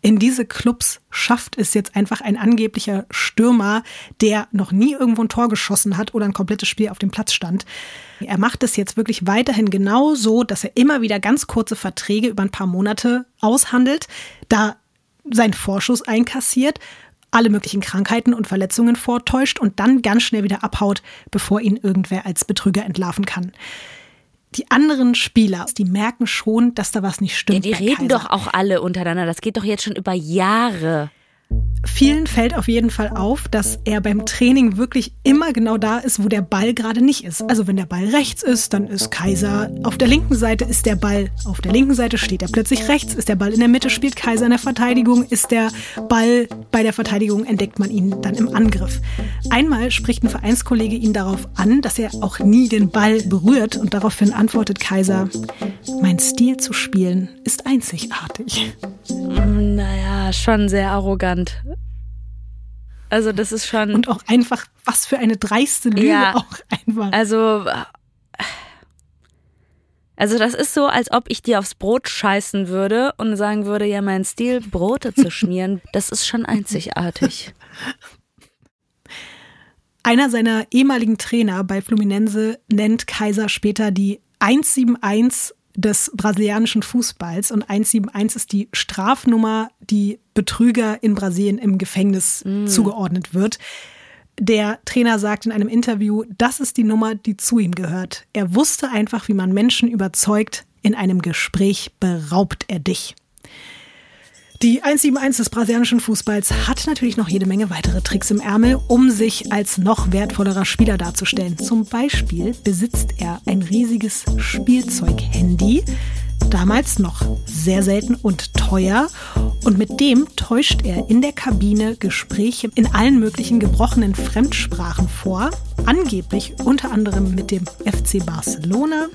in diese Clubs schafft es jetzt einfach ein angeblicher Stürmer, der noch nie irgendwo ein Tor geschossen hat oder ein komplettes Spiel auf dem Platz stand. Er macht es jetzt wirklich weiterhin genau so, dass er immer wieder ganz kurze Verträge über ein paar Monate aushandelt, da sein Vorschuss einkassiert alle möglichen Krankheiten und Verletzungen vortäuscht und dann ganz schnell wieder abhaut, bevor ihn irgendwer als Betrüger entlarven kann. Die anderen Spieler, die merken schon, dass da was nicht stimmt. Ja, die reden Kaiser. doch auch alle untereinander. Das geht doch jetzt schon über Jahre. Vielen fällt auf jeden Fall auf, dass er beim Training wirklich immer genau da ist, wo der Ball gerade nicht ist. Also wenn der Ball rechts ist, dann ist Kaiser auf der linken Seite, ist der Ball auf der linken Seite, steht er plötzlich rechts, ist der Ball in der Mitte, spielt Kaiser in der Verteidigung, ist der Ball bei der Verteidigung, entdeckt man ihn dann im Angriff. Einmal spricht ein Vereinskollege ihn darauf an, dass er auch nie den Ball berührt und daraufhin antwortet Kaiser, mein Stil zu spielen ist einzigartig. Naja, schon sehr arrogant. Also das ist schon. Und auch einfach, was für eine dreiste Lüge ja, auch einfach. Also. Also das ist so, als ob ich dir aufs Brot scheißen würde und sagen würde, ja, mein Stil, Brote zu schmieren, das ist schon einzigartig. Einer seiner ehemaligen Trainer bei Fluminense nennt Kaiser später die 171 des brasilianischen Fußballs und 171 ist die Strafnummer, die Betrüger in Brasilien im Gefängnis mm. zugeordnet wird. Der Trainer sagt in einem Interview, das ist die Nummer, die zu ihm gehört. Er wusste einfach, wie man Menschen überzeugt. In einem Gespräch beraubt er dich. Die 171 des brasilianischen Fußballs hat natürlich noch jede Menge weitere Tricks im Ärmel, um sich als noch wertvollerer Spieler darzustellen. Zum Beispiel besitzt er ein riesiges Spielzeughandy, damals noch sehr selten und teuer. Und mit dem täuscht er in der Kabine Gespräche in allen möglichen gebrochenen Fremdsprachen vor. Angeblich unter anderem mit dem FC Barcelona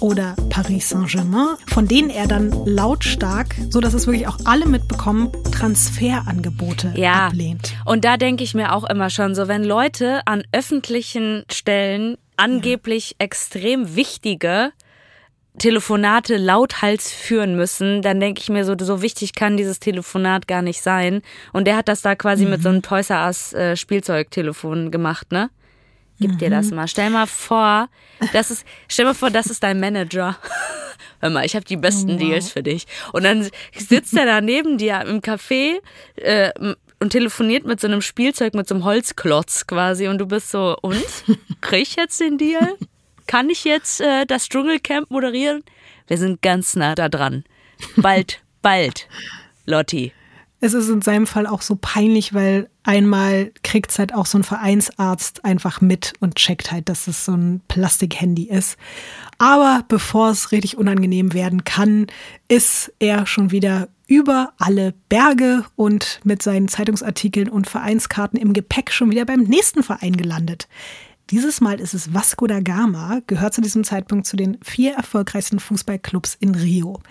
oder Paris Saint-Germain, von denen er dann lautstark, so dass es wirklich auch alle mitbekommen, Transferangebote ja. ablehnt. Und da denke ich mir auch immer schon so, wenn Leute an öffentlichen Stellen angeblich ja. extrem wichtige Telefonate lauthals führen müssen, dann denke ich mir so, so wichtig kann dieses Telefonat gar nicht sein. Und der hat das da quasi mhm. mit so einem Toys R Us äh, Spielzeugtelefon gemacht, ne? Gib mhm. dir das mhm. mal. Stell mal vor, das ist, stell mal vor, das ist dein Manager. Hör mal, ich habe die besten wow. Deals für dich. Und dann sitzt er da neben dir im Café äh, und telefoniert mit so einem Spielzeug, mit so einem Holzklotz quasi. Und du bist so, und? Krieg ich jetzt den Deal? Kann ich jetzt äh, das Dschungelcamp moderieren? Wir sind ganz nah da dran. Bald, bald, Lotti. Es ist in seinem Fall auch so peinlich, weil einmal kriegt es halt auch so ein Vereinsarzt einfach mit und checkt halt, dass es so ein Plastikhandy ist. Aber bevor es richtig unangenehm werden kann, ist er schon wieder über alle Berge und mit seinen Zeitungsartikeln und Vereinskarten im Gepäck schon wieder beim nächsten Verein gelandet. Dieses Mal ist es Vasco da Gama, gehört zu diesem Zeitpunkt zu den vier erfolgreichsten Fußballclubs in Rio.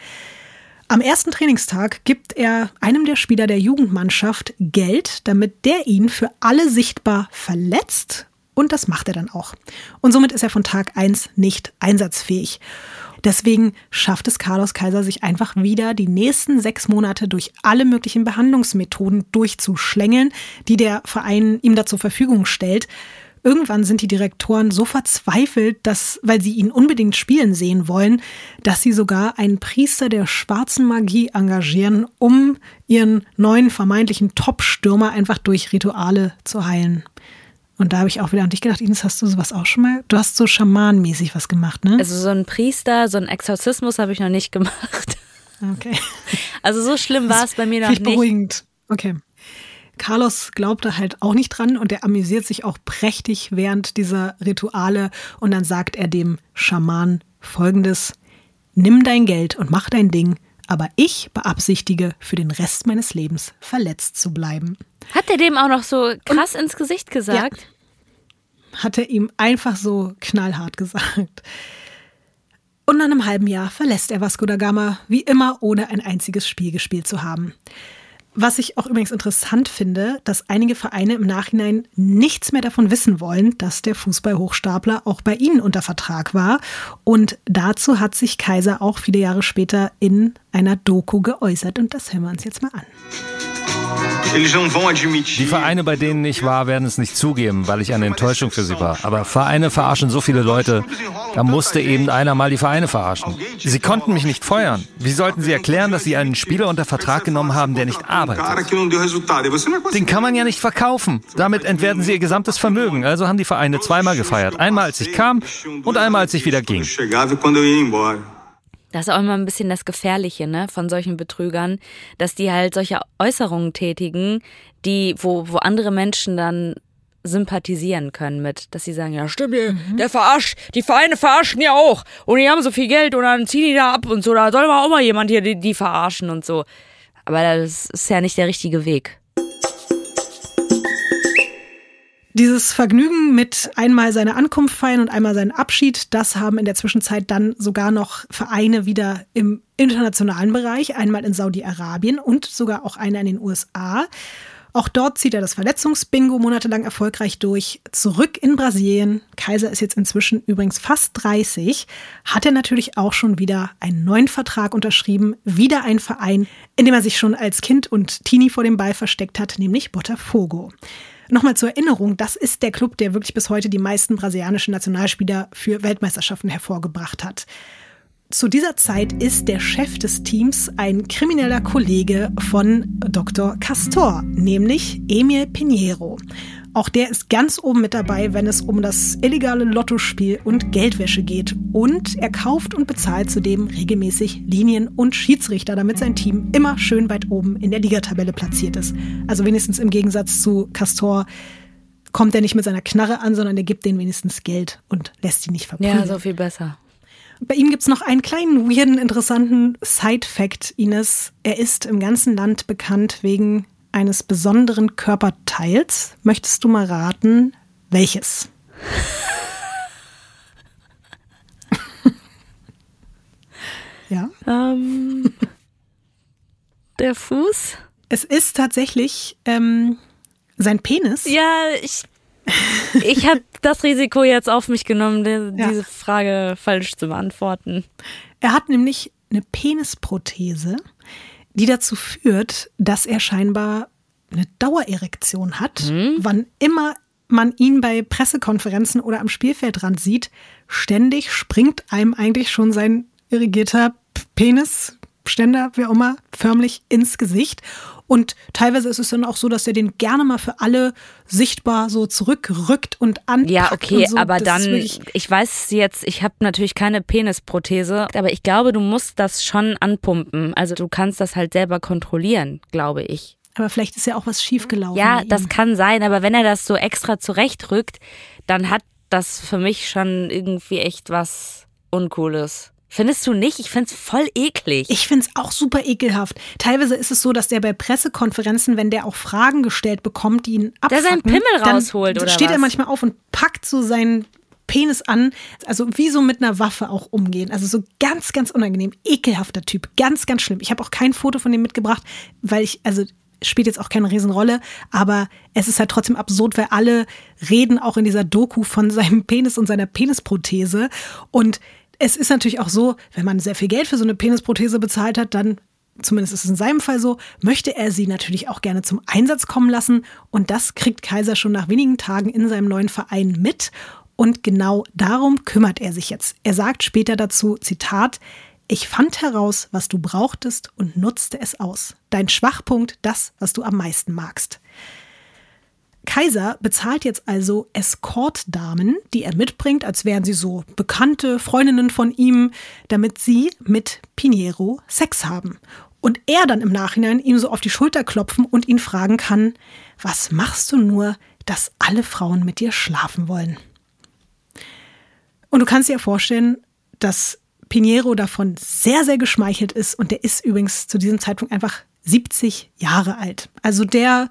Am ersten Trainingstag gibt er einem der Spieler der Jugendmannschaft Geld, damit der ihn für alle sichtbar verletzt. Und das macht er dann auch. Und somit ist er von Tag 1 nicht einsatzfähig. Deswegen schafft es Carlos Kaiser, sich einfach wieder die nächsten sechs Monate durch alle möglichen Behandlungsmethoden durchzuschlängeln, die der Verein ihm da zur Verfügung stellt. Irgendwann sind die Direktoren so verzweifelt, dass, weil sie ihn unbedingt spielen sehen wollen, dass sie sogar einen Priester der schwarzen Magie engagieren, um ihren neuen vermeintlichen Top-Stürmer einfach durch Rituale zu heilen. Und da habe ich auch wieder an dich gedacht, Ines, hast du sowas auch schon mal? Du hast so schamanmäßig was gemacht, ne? Also so ein Priester, so ein Exorzismus habe ich noch nicht gemacht. Okay. Also so schlimm war es bei mir noch nicht. beruhigend. Okay. Carlos glaubte halt auch nicht dran und er amüsiert sich auch prächtig während dieser Rituale und dann sagt er dem Schaman folgendes: Nimm dein Geld und mach dein Ding, aber ich beabsichtige, für den Rest meines Lebens verletzt zu bleiben. Hat er dem auch noch so krass und, ins Gesicht gesagt? Ja, hat er ihm einfach so knallhart gesagt. Und nach einem halben Jahr verlässt er Vasco da Gama, wie immer, ohne ein einziges Spiel gespielt zu haben. Was ich auch übrigens interessant finde, dass einige Vereine im Nachhinein nichts mehr davon wissen wollen, dass der Fußballhochstapler auch bei ihnen unter Vertrag war. Und dazu hat sich Kaiser auch viele Jahre später in einer Doku geäußert. Und das hören wir uns jetzt mal an. Die Vereine, bei denen ich war, werden es nicht zugeben, weil ich eine Enttäuschung für sie war. Aber Vereine verarschen so viele Leute. Da musste eben einer mal die Vereine verarschen. Sie konnten mich nicht feuern. Wie sollten sie erklären, dass sie einen Spieler unter Vertrag genommen haben, der nicht arbeitet? Den kann man ja nicht verkaufen. Damit entwerten sie ihr gesamtes Vermögen. Also haben die Vereine zweimal gefeiert. Einmal, als ich kam und einmal, als ich wieder ging. Das ist auch immer ein bisschen das Gefährliche, ne, von solchen Betrügern, dass die halt solche Äußerungen tätigen, die, wo, wo andere Menschen dann sympathisieren können mit, dass sie sagen, ja stimmt, mhm. der verarscht, die Vereine verarschen ja auch und die haben so viel Geld und dann ziehen die da ab und so, da soll mal auch mal jemand hier die, die verarschen und so. Aber das ist ja nicht der richtige Weg. Dieses Vergnügen mit einmal seine Ankunft feiern und einmal seinen Abschied, das haben in der Zwischenzeit dann sogar noch Vereine wieder im internationalen Bereich, einmal in Saudi-Arabien und sogar auch einer in den USA. Auch dort zieht er das Verletzungsbingo monatelang erfolgreich durch. Zurück in Brasilien, Kaiser ist jetzt inzwischen übrigens fast 30, hat er natürlich auch schon wieder einen neuen Vertrag unterschrieben, wieder ein Verein, in dem er sich schon als Kind und Teenie vor dem Ball versteckt hat, nämlich Botafogo. Nochmal zur Erinnerung, das ist der Club, der wirklich bis heute die meisten brasilianischen Nationalspieler für Weltmeisterschaften hervorgebracht hat. Zu dieser Zeit ist der Chef des Teams ein krimineller Kollege von Dr. Castor, nämlich Emil Pinheiro. Auch der ist ganz oben mit dabei, wenn es um das illegale Lottospiel und Geldwäsche geht. Und er kauft und bezahlt zudem regelmäßig Linien und Schiedsrichter, damit sein Team immer schön weit oben in der Ligatabelle platziert ist. Also wenigstens im Gegensatz zu Castor kommt er nicht mit seiner Knarre an, sondern er gibt denen wenigstens Geld und lässt sie nicht verprügeln. Ja, so viel besser. Bei ihm gibt es noch einen kleinen, weirden, interessanten Side-Fact, Ines. Er ist im ganzen Land bekannt wegen eines besonderen Körperteils. Möchtest du mal raten, welches? ja. Ähm, der Fuß? Es ist tatsächlich ähm, sein Penis. Ja, ich, ich habe das Risiko jetzt auf mich genommen, die, ja. diese Frage falsch zu beantworten. Er hat nämlich eine Penisprothese, die dazu führt, dass er scheinbar eine Dauererektion hat, mhm. wann immer man ihn bei Pressekonferenzen oder am Spielfeldrand sieht, ständig springt einem eigentlich schon sein irrigierter Penis, Ständer, wie auch immer, förmlich ins Gesicht. Und teilweise ist es dann auch so, dass er den gerne mal für alle sichtbar so zurückrückt und anpackt. Ja, okay, so. aber das dann, ich weiß jetzt, ich habe natürlich keine Penisprothese, aber ich glaube, du musst das schon anpumpen. Also du kannst das halt selber kontrollieren, glaube ich. Aber vielleicht ist ja auch was schiefgelaufen. Ja, das kann sein, aber wenn er das so extra zurechtrückt, dann hat das für mich schon irgendwie echt was Uncooles. Findest du nicht? Ich find's voll eklig. Ich find's auch super ekelhaft. Teilweise ist es so, dass der bei Pressekonferenzen, wenn der auch Fragen gestellt bekommt, die ihn abfacken, der seinen Pimmel rausholt oder steht was? er manchmal auf und packt so seinen Penis an, also wie so mit einer Waffe auch umgehen. Also so ganz, ganz unangenehm, ekelhafter Typ, ganz, ganz schlimm. Ich habe auch kein Foto von dem mitgebracht, weil ich, also spielt jetzt auch keine Riesenrolle, aber es ist halt trotzdem absurd, weil alle reden auch in dieser Doku von seinem Penis und seiner Penisprothese und es ist natürlich auch so, wenn man sehr viel Geld für so eine Penisprothese bezahlt hat, dann zumindest ist es in seinem Fall so, möchte er sie natürlich auch gerne zum Einsatz kommen lassen. Und das kriegt Kaiser schon nach wenigen Tagen in seinem neuen Verein mit. Und genau darum kümmert er sich jetzt. Er sagt später dazu, Zitat, ich fand heraus, was du brauchtest und nutzte es aus. Dein Schwachpunkt, das, was du am meisten magst. Kaiser bezahlt jetzt also Escort-Damen, die er mitbringt, als wären sie so bekannte Freundinnen von ihm, damit sie mit Pinheiro Sex haben. Und er dann im Nachhinein ihm so auf die Schulter klopfen und ihn fragen kann, was machst du nur, dass alle Frauen mit dir schlafen wollen? Und du kannst dir vorstellen, dass Pinheiro davon sehr, sehr geschmeichelt ist und der ist übrigens zu diesem Zeitpunkt einfach 70 Jahre alt. Also der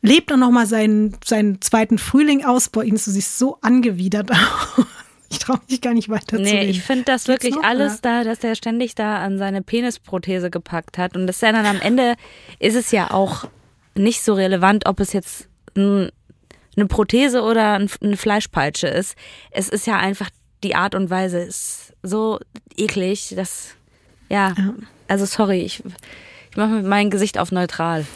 lebt dann nochmal seinen, seinen zweiten Frühling aus. Boah, Ines, du siehst so angewidert aus. Ich traue mich gar nicht weiter nee, zu reden. ich finde das Geht's wirklich noch, alles oder? da, dass er ständig da an seine Penisprothese gepackt hat. Und das ist ja dann am Ende ist es ja auch nicht so relevant, ob es jetzt ein, eine Prothese oder eine Fleischpeitsche ist. Es ist ja einfach die Art und Weise ist so eklig, dass ja, ja. also sorry, ich ich mache mein Gesicht auf neutral.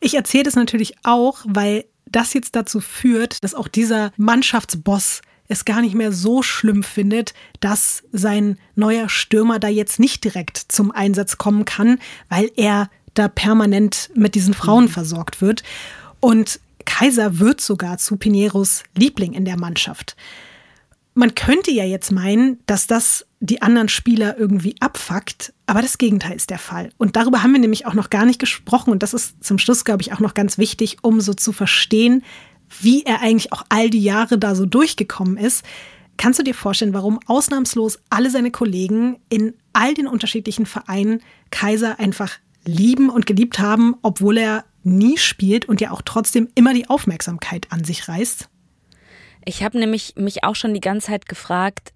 Ich erzähle das natürlich auch, weil das jetzt dazu führt, dass auch dieser Mannschaftsboss es gar nicht mehr so schlimm findet, dass sein neuer Stürmer da jetzt nicht direkt zum Einsatz kommen kann, weil er da permanent mit diesen Frauen mhm. versorgt wird. Und Kaiser wird sogar zu Pineros Liebling in der Mannschaft. Man könnte ja jetzt meinen, dass das die anderen Spieler irgendwie abfuckt, aber das Gegenteil ist der Fall. Und darüber haben wir nämlich auch noch gar nicht gesprochen. Und das ist zum Schluss, glaube ich, auch noch ganz wichtig, um so zu verstehen, wie er eigentlich auch all die Jahre da so durchgekommen ist. Kannst du dir vorstellen, warum ausnahmslos alle seine Kollegen in all den unterschiedlichen Vereinen Kaiser einfach lieben und geliebt haben, obwohl er nie spielt und ja auch trotzdem immer die Aufmerksamkeit an sich reißt? Ich habe nämlich mich auch schon die ganze Zeit gefragt,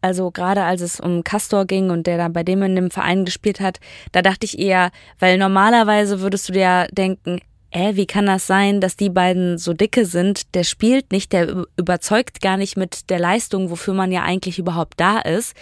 also gerade als es um Castor ging und der da bei dem in dem Verein gespielt hat, da dachte ich eher, weil normalerweise würdest du dir denken, äh, wie kann das sein, dass die beiden so dicke sind? Der spielt nicht, der überzeugt gar nicht mit der Leistung, wofür man ja eigentlich überhaupt da ist.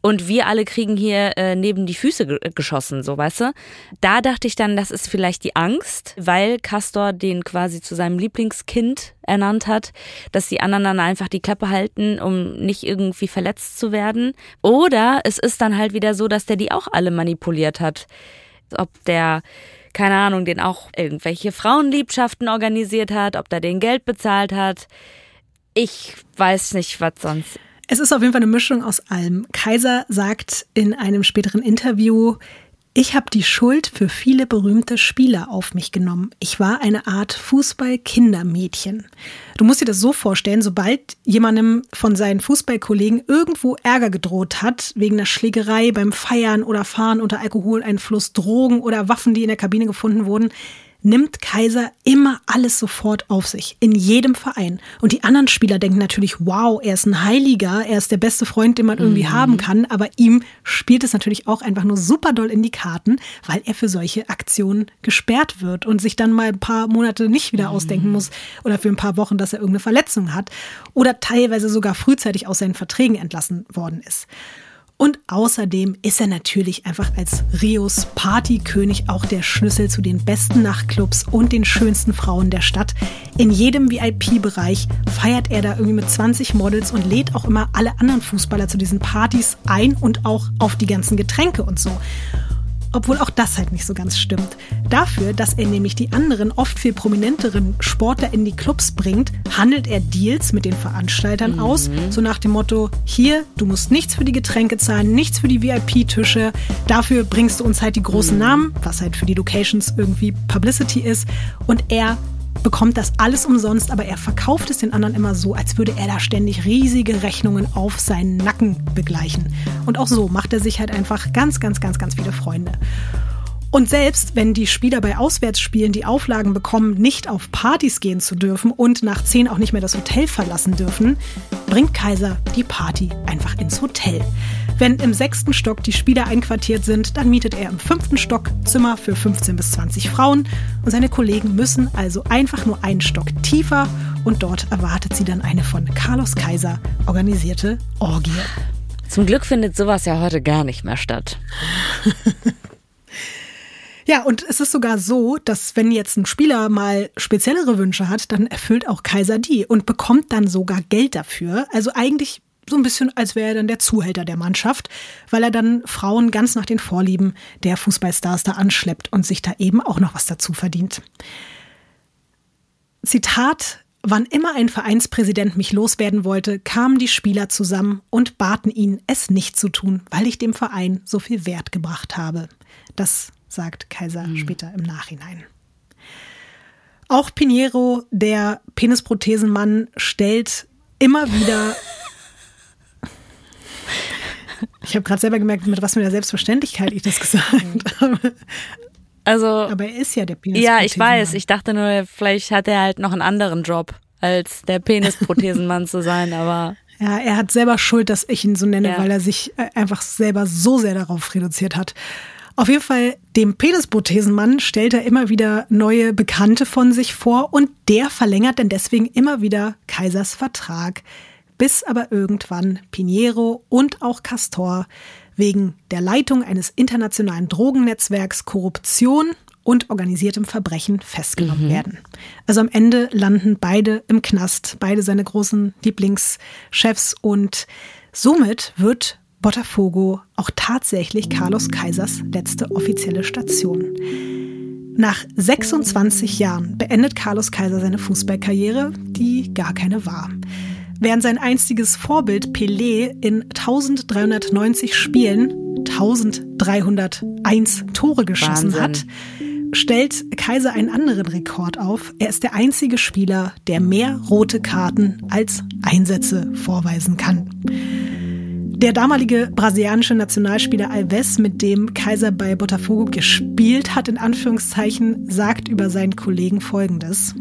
Und wir alle kriegen hier äh, neben die Füße ge geschossen, so weißt du? Da dachte ich dann, das ist vielleicht die Angst, weil Castor den quasi zu seinem Lieblingskind ernannt hat, dass die anderen dann einfach die Klappe halten, um nicht irgendwie verletzt zu werden. Oder es ist dann halt wieder so, dass der die auch alle manipuliert hat. Ob der keine Ahnung, den auch irgendwelche Frauenliebschaften organisiert hat, ob der den Geld bezahlt hat. Ich weiß nicht, was sonst. Es ist auf jeden Fall eine Mischung aus allem. Kaiser sagt in einem späteren Interview, Ich habe die Schuld für viele berühmte Spieler auf mich genommen. Ich war eine Art Fußball-Kindermädchen. Du musst dir das so vorstellen, sobald jemandem von seinen Fußballkollegen irgendwo Ärger gedroht hat, wegen einer Schlägerei beim Feiern oder Fahren unter Alkoholeinfluss, Drogen oder Waffen, die in der Kabine gefunden wurden, nimmt Kaiser immer alles sofort auf sich, in jedem Verein. Und die anderen Spieler denken natürlich, wow, er ist ein Heiliger, er ist der beste Freund, den man irgendwie mhm. haben kann, aber ihm spielt es natürlich auch einfach nur super doll in die Karten, weil er für solche Aktionen gesperrt wird und sich dann mal ein paar Monate nicht wieder mhm. ausdenken muss oder für ein paar Wochen, dass er irgendeine Verletzung hat oder teilweise sogar frühzeitig aus seinen Verträgen entlassen worden ist. Und außerdem ist er natürlich einfach als Rios Partykönig auch der Schlüssel zu den besten Nachtclubs und den schönsten Frauen der Stadt. In jedem VIP-Bereich feiert er da irgendwie mit 20 Models und lädt auch immer alle anderen Fußballer zu diesen Partys ein und auch auf die ganzen Getränke und so. Obwohl auch das halt nicht so ganz stimmt. Dafür, dass er nämlich die anderen, oft viel prominenteren Sportler in die Clubs bringt, handelt er Deals mit den Veranstaltern mhm. aus, so nach dem Motto, hier, du musst nichts für die Getränke zahlen, nichts für die VIP-Tische, dafür bringst du uns halt die großen mhm. Namen, was halt für die Locations irgendwie Publicity ist, und er bekommt das alles umsonst, aber er verkauft es den anderen immer so, als würde er da ständig riesige Rechnungen auf seinen Nacken begleichen. Und auch so macht er sich halt einfach ganz, ganz, ganz, ganz viele Freunde. Und selbst wenn die Spieler bei Auswärtsspielen die Auflagen bekommen, nicht auf Partys gehen zu dürfen und nach zehn auch nicht mehr das Hotel verlassen dürfen, bringt Kaiser die Party einfach ins Hotel. Wenn im sechsten Stock die Spieler einquartiert sind, dann mietet er im fünften Stock Zimmer für 15 bis 20 Frauen und seine Kollegen müssen also einfach nur einen Stock tiefer und dort erwartet sie dann eine von Carlos Kaiser organisierte Orgie. Zum Glück findet sowas ja heute gar nicht mehr statt. Ja, und es ist sogar so, dass wenn jetzt ein Spieler mal speziellere Wünsche hat, dann erfüllt auch Kaiser die und bekommt dann sogar Geld dafür. Also eigentlich so ein bisschen, als wäre er dann der Zuhälter der Mannschaft, weil er dann Frauen ganz nach den Vorlieben der Fußballstars da anschleppt und sich da eben auch noch was dazu verdient. Zitat Wann immer ein Vereinspräsident mich loswerden wollte, kamen die Spieler zusammen und baten ihn, es nicht zu tun, weil ich dem Verein so viel Wert gebracht habe. Das sagt Kaiser mhm. später im Nachhinein. Auch Pinheiro, der Penisprothesenmann, stellt immer wieder ich habe gerade selber gemerkt, mit was für einer Selbstverständlichkeit ich das gesagt habe. Also, aber er ist ja der Penis. Ja, ich weiß. Ich dachte nur, vielleicht hat er halt noch einen anderen Job, als der Penisprothesenmann zu sein, aber. Ja, er hat selber Schuld, dass ich ihn so nenne, ja. weil er sich äh, einfach selber so sehr darauf reduziert hat. Auf jeden Fall, dem Penisprothesenmann stellt er immer wieder neue Bekannte von sich vor und der verlängert dann deswegen immer wieder Kaisers Vertrag bis aber irgendwann Pinheiro und auch Castor wegen der Leitung eines internationalen Drogennetzwerks Korruption und organisiertem Verbrechen festgenommen mhm. werden. Also am Ende landen beide im Knast, beide seine großen Lieblingschefs und somit wird Botafogo auch tatsächlich Carlos Kaisers letzte offizielle Station. Nach 26 Jahren beendet Carlos Kaiser seine Fußballkarriere, die gar keine war. Während sein einstiges Vorbild Pelé in 1390 Spielen 1301 Tore geschossen Wahnsinn. hat, stellt Kaiser einen anderen Rekord auf. Er ist der einzige Spieler, der mehr rote Karten als Einsätze vorweisen kann. Der damalige brasilianische Nationalspieler Alves, mit dem Kaiser bei Botafogo gespielt hat, in Anführungszeichen, sagt über seinen Kollegen Folgendes.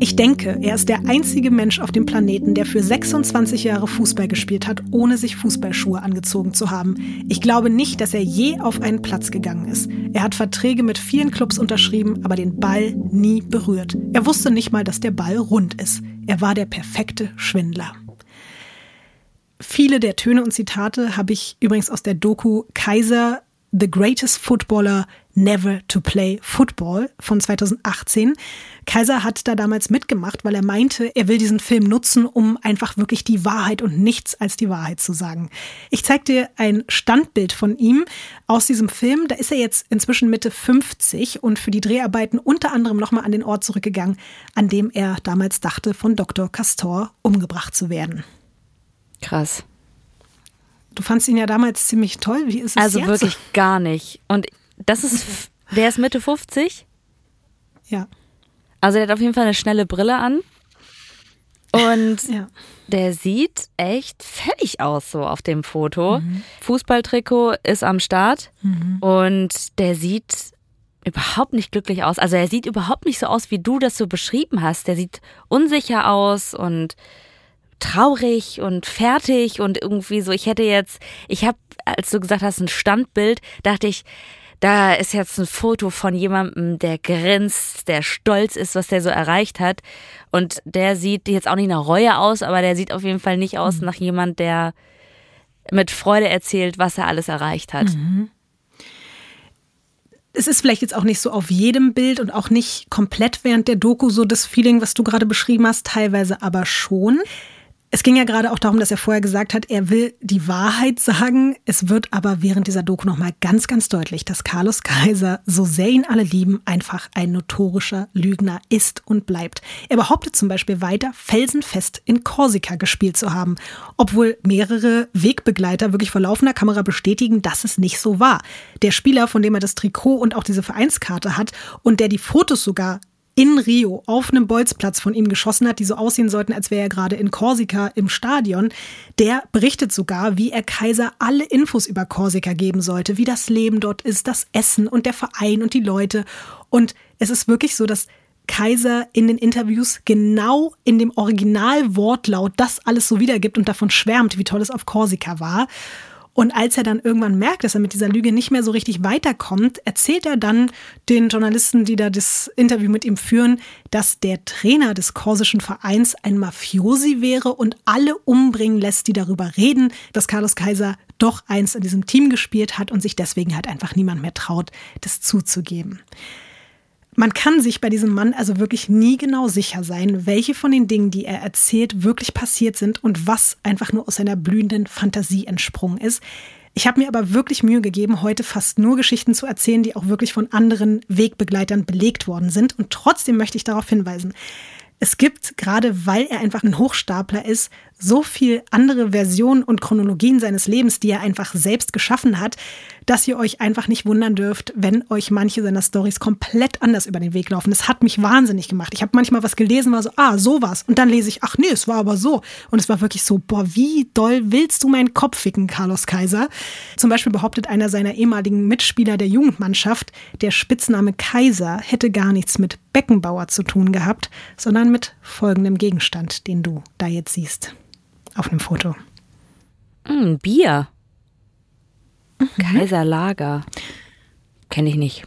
Ich denke, er ist der einzige Mensch auf dem Planeten, der für 26 Jahre Fußball gespielt hat, ohne sich Fußballschuhe angezogen zu haben. Ich glaube nicht, dass er je auf einen Platz gegangen ist. Er hat Verträge mit vielen Clubs unterschrieben, aber den Ball nie berührt. Er wusste nicht mal, dass der Ball rund ist. Er war der perfekte Schwindler. Viele der Töne und Zitate habe ich übrigens aus der Doku Kaiser, The Greatest Footballer Never to Play Football von 2018. Kaiser hat da damals mitgemacht, weil er meinte, er will diesen Film nutzen, um einfach wirklich die Wahrheit und nichts als die Wahrheit zu sagen. Ich zeig dir ein Standbild von ihm aus diesem Film. Da ist er jetzt inzwischen Mitte 50 und für die Dreharbeiten unter anderem nochmal an den Ort zurückgegangen, an dem er damals dachte, von Dr. Castor umgebracht zu werden. Krass. Du fandst ihn ja damals ziemlich toll. Wie ist es Also jetzt? wirklich gar nicht. Und das ist, der ist Mitte 50. Ja. Also der hat auf jeden Fall eine schnelle Brille an. Und Ja. der sieht echt fertig aus so auf dem Foto. Fußballtrikot ist am Start und der sieht überhaupt nicht glücklich aus. Also er sieht überhaupt nicht so aus, wie du das so beschrieben hast. Der sieht unsicher aus und traurig und fertig und irgendwie so. Ich hätte jetzt, ich habe, als du gesagt hast, ein Standbild, dachte ich, da ist jetzt ein Foto von jemandem, der grinst, der stolz ist, was der so erreicht hat. Und der sieht jetzt auch nicht nach Reue aus, aber der sieht auf jeden Fall nicht aus nach jemand, der mit Freude erzählt, was er alles erreicht hat. es ist vielleicht jetzt auch nicht so auf jedem Bild und auch nicht komplett während der Doku so das Feeling, was du gerade beschrieben hast, teilweise aber schon. Es ging ja gerade auch darum, dass er vorher gesagt hat, er will die Wahrheit sagen. Es wird aber während dieser Doku nochmal ganz, ganz deutlich, dass Carlos Kaiser, so sehr ihn alle lieben, einfach ein notorischer Lügner ist und bleibt. Er behauptet zum Beispiel weiter, felsenfest in Korsika gespielt zu haben, obwohl mehrere Wegbegleiter wirklich vor laufender Kamera bestätigen, dass es nicht so war. Der Spieler, von dem er das Trikot und auch diese Vereinskarte hat und der die Fotos sogar in Rio auf einem Bolzplatz von ihm geschossen hat, die so aussehen sollten, als wäre er gerade in Korsika im Stadion. Der berichtet sogar, wie er Kaiser alle Infos über Korsika geben sollte, wie das Leben dort ist, das Essen und der Verein und die Leute. Und es ist wirklich so, dass Kaiser in den Interviews genau in dem Originalwortlaut das alles so wiedergibt und davon schwärmt, wie toll es auf Korsika war. Und als er dann irgendwann merkt, dass er mit dieser Lüge nicht mehr so richtig weiterkommt, erzählt er dann den Journalisten, die da das Interview mit ihm führen, dass der Trainer des korsischen Vereins ein Mafiosi wäre und alle umbringen lässt, die darüber reden, dass Carlos Kaiser doch einst in diesem Team gespielt hat und sich deswegen halt einfach niemand mehr traut, das zuzugeben. Man kann sich bei diesem Mann also wirklich nie genau sicher sein, welche von den Dingen, die er erzählt, wirklich passiert sind und was einfach nur aus seiner blühenden Fantasie entsprungen ist. Ich habe mir aber wirklich Mühe gegeben, heute fast nur Geschichten zu erzählen, die auch wirklich von anderen Wegbegleitern belegt worden sind. Und trotzdem möchte ich darauf hinweisen, es gibt, gerade weil er einfach ein Hochstapler ist, so viel andere Versionen und Chronologien seines Lebens, die er einfach selbst geschaffen hat, dass ihr euch einfach nicht wundern dürft, wenn euch manche seiner Stories komplett anders über den Weg laufen. Das hat mich wahnsinnig gemacht. Ich habe manchmal was gelesen, war so, ah, sowas. Und dann lese ich, ach nee, es war aber so. Und es war wirklich so, boah, wie doll willst du meinen Kopf ficken, Carlos Kaiser? Zum Beispiel behauptet einer seiner ehemaligen Mitspieler der Jugendmannschaft, der Spitzname Kaiser hätte gar nichts mit Beckenbauer zu tun gehabt, sondern mit folgendem Gegenstand, den du da jetzt siehst auf einem Foto. Mm, Bier. Kaiserlager. Kenne ich nicht.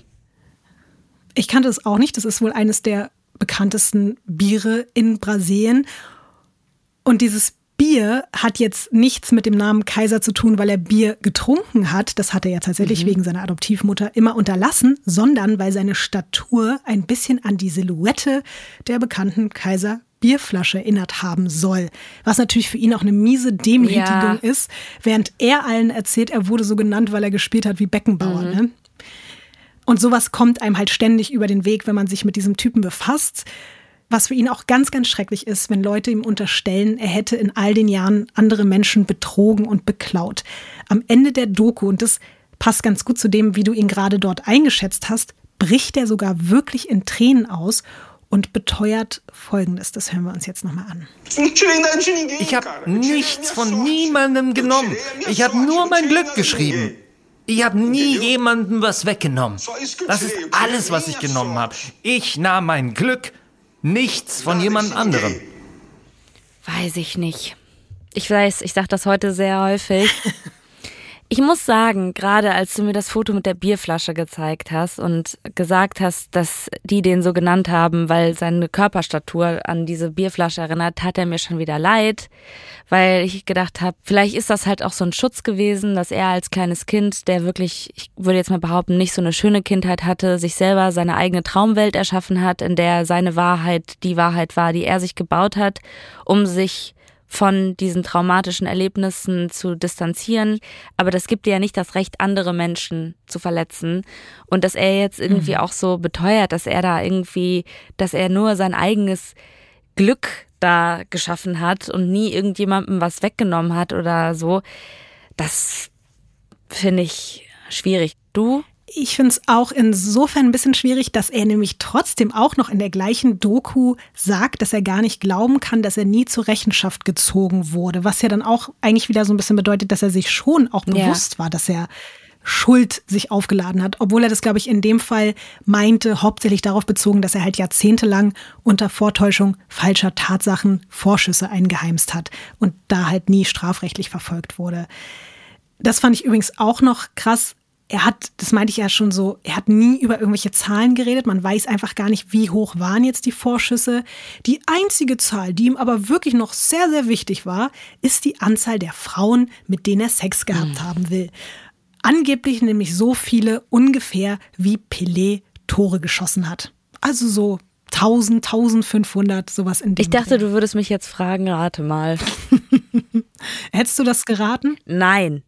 Ich kannte es auch nicht. Das ist wohl eines der bekanntesten Biere in Brasilien. Und dieses Bier hat jetzt nichts mit dem Namen Kaiser zu tun, weil er Bier getrunken hat. Das hat er ja tatsächlich wegen seiner Adoptivmutter immer unterlassen, sondern weil seine Statur ein bisschen an die Silhouette der bekannten Kaiser Bierflasche erinnert haben soll. Was natürlich für ihn auch eine miese Demütigung Ja. ist, während er allen erzählt, er wurde so genannt, weil er gespielt hat wie Beckenbauer. Ne? Und sowas kommt einem halt ständig über den Weg, wenn man sich mit diesem Typen befasst. Was für ihn auch ganz, ganz schrecklich ist, wenn Leute ihm unterstellen, er hätte in all den Jahren andere Menschen betrogen und beklaut. Am Ende der Doku, und das passt ganz gut zu dem, wie du ihn gerade dort eingeschätzt hast, bricht er sogar wirklich in Tränen aus und beteuert Folgendes. Das hören wir uns jetzt nochmal an. Ich habe nichts von niemandem genommen. Ich habe nur mein Glück geschrieben. Ich habe nie jemandem was weggenommen. Das ist alles, was ich genommen habe. Ich nahm mein Glück, nichts von jemand anderem. Weiß ich nicht. Ich weiß, ich sage das heute sehr häufig. Ich muss sagen, gerade als du mir das Foto mit der Bierflasche gezeigt hast und gesagt hast, dass die den so genannt haben, weil seine Körperstatur an diese Bierflasche erinnert, hat er mir schon wieder leid, weil ich gedacht habe, vielleicht ist das halt auch so ein Schutz gewesen, dass er als kleines Kind, der wirklich, ich würde jetzt mal behaupten, nicht so eine schöne Kindheit hatte, sich selber seine eigene Traumwelt erschaffen hat, in der seine Wahrheit die Wahrheit war, die er sich gebaut hat, um sich von diesen traumatischen Erlebnissen zu distanzieren. Aber das gibt dir ja nicht das Recht, andere Menschen zu verletzen. Und dass er jetzt irgendwie auch so beteuert, dass er da irgendwie, dass er nur sein eigenes Glück da geschaffen hat und nie irgendjemandem was weggenommen hat oder so. das finde ich schwierig. Du? Ich finde es auch insofern ein bisschen schwierig, dass er nämlich trotzdem auch noch in der gleichen Doku sagt, dass er gar nicht glauben kann, dass er nie zur Rechenschaft gezogen wurde. Was ja dann auch eigentlich wieder so ein bisschen bedeutet, dass er sich schon auch bewusst ja. war, dass er Schuld sich aufgeladen hat, obwohl er das, glaube ich, in dem Fall meinte, hauptsächlich darauf bezogen, dass er halt jahrzehntelang unter Vortäuschung falscher Tatsachen Vorschüsse eingeheimst hat und da halt nie strafrechtlich verfolgt wurde. Das fand ich übrigens auch noch krass. Er hat, das meinte ich ja schon so, er hat nie über irgendwelche Zahlen geredet. Man weiß einfach gar nicht, wie hoch waren jetzt die Vorschüsse. Die einzige Zahl, die ihm aber wirklich noch sehr, sehr wichtig war, ist die Anzahl der Frauen, mit denen er Sex gehabt mhm. haben will. Angeblich nämlich so viele ungefähr wie Pelé Tore geschossen hat. Also so 1000, 1500, sowas in dem Ich dachte, Dreh. du würdest mich jetzt fragen, rate mal. Hättest du das geraten? Nein.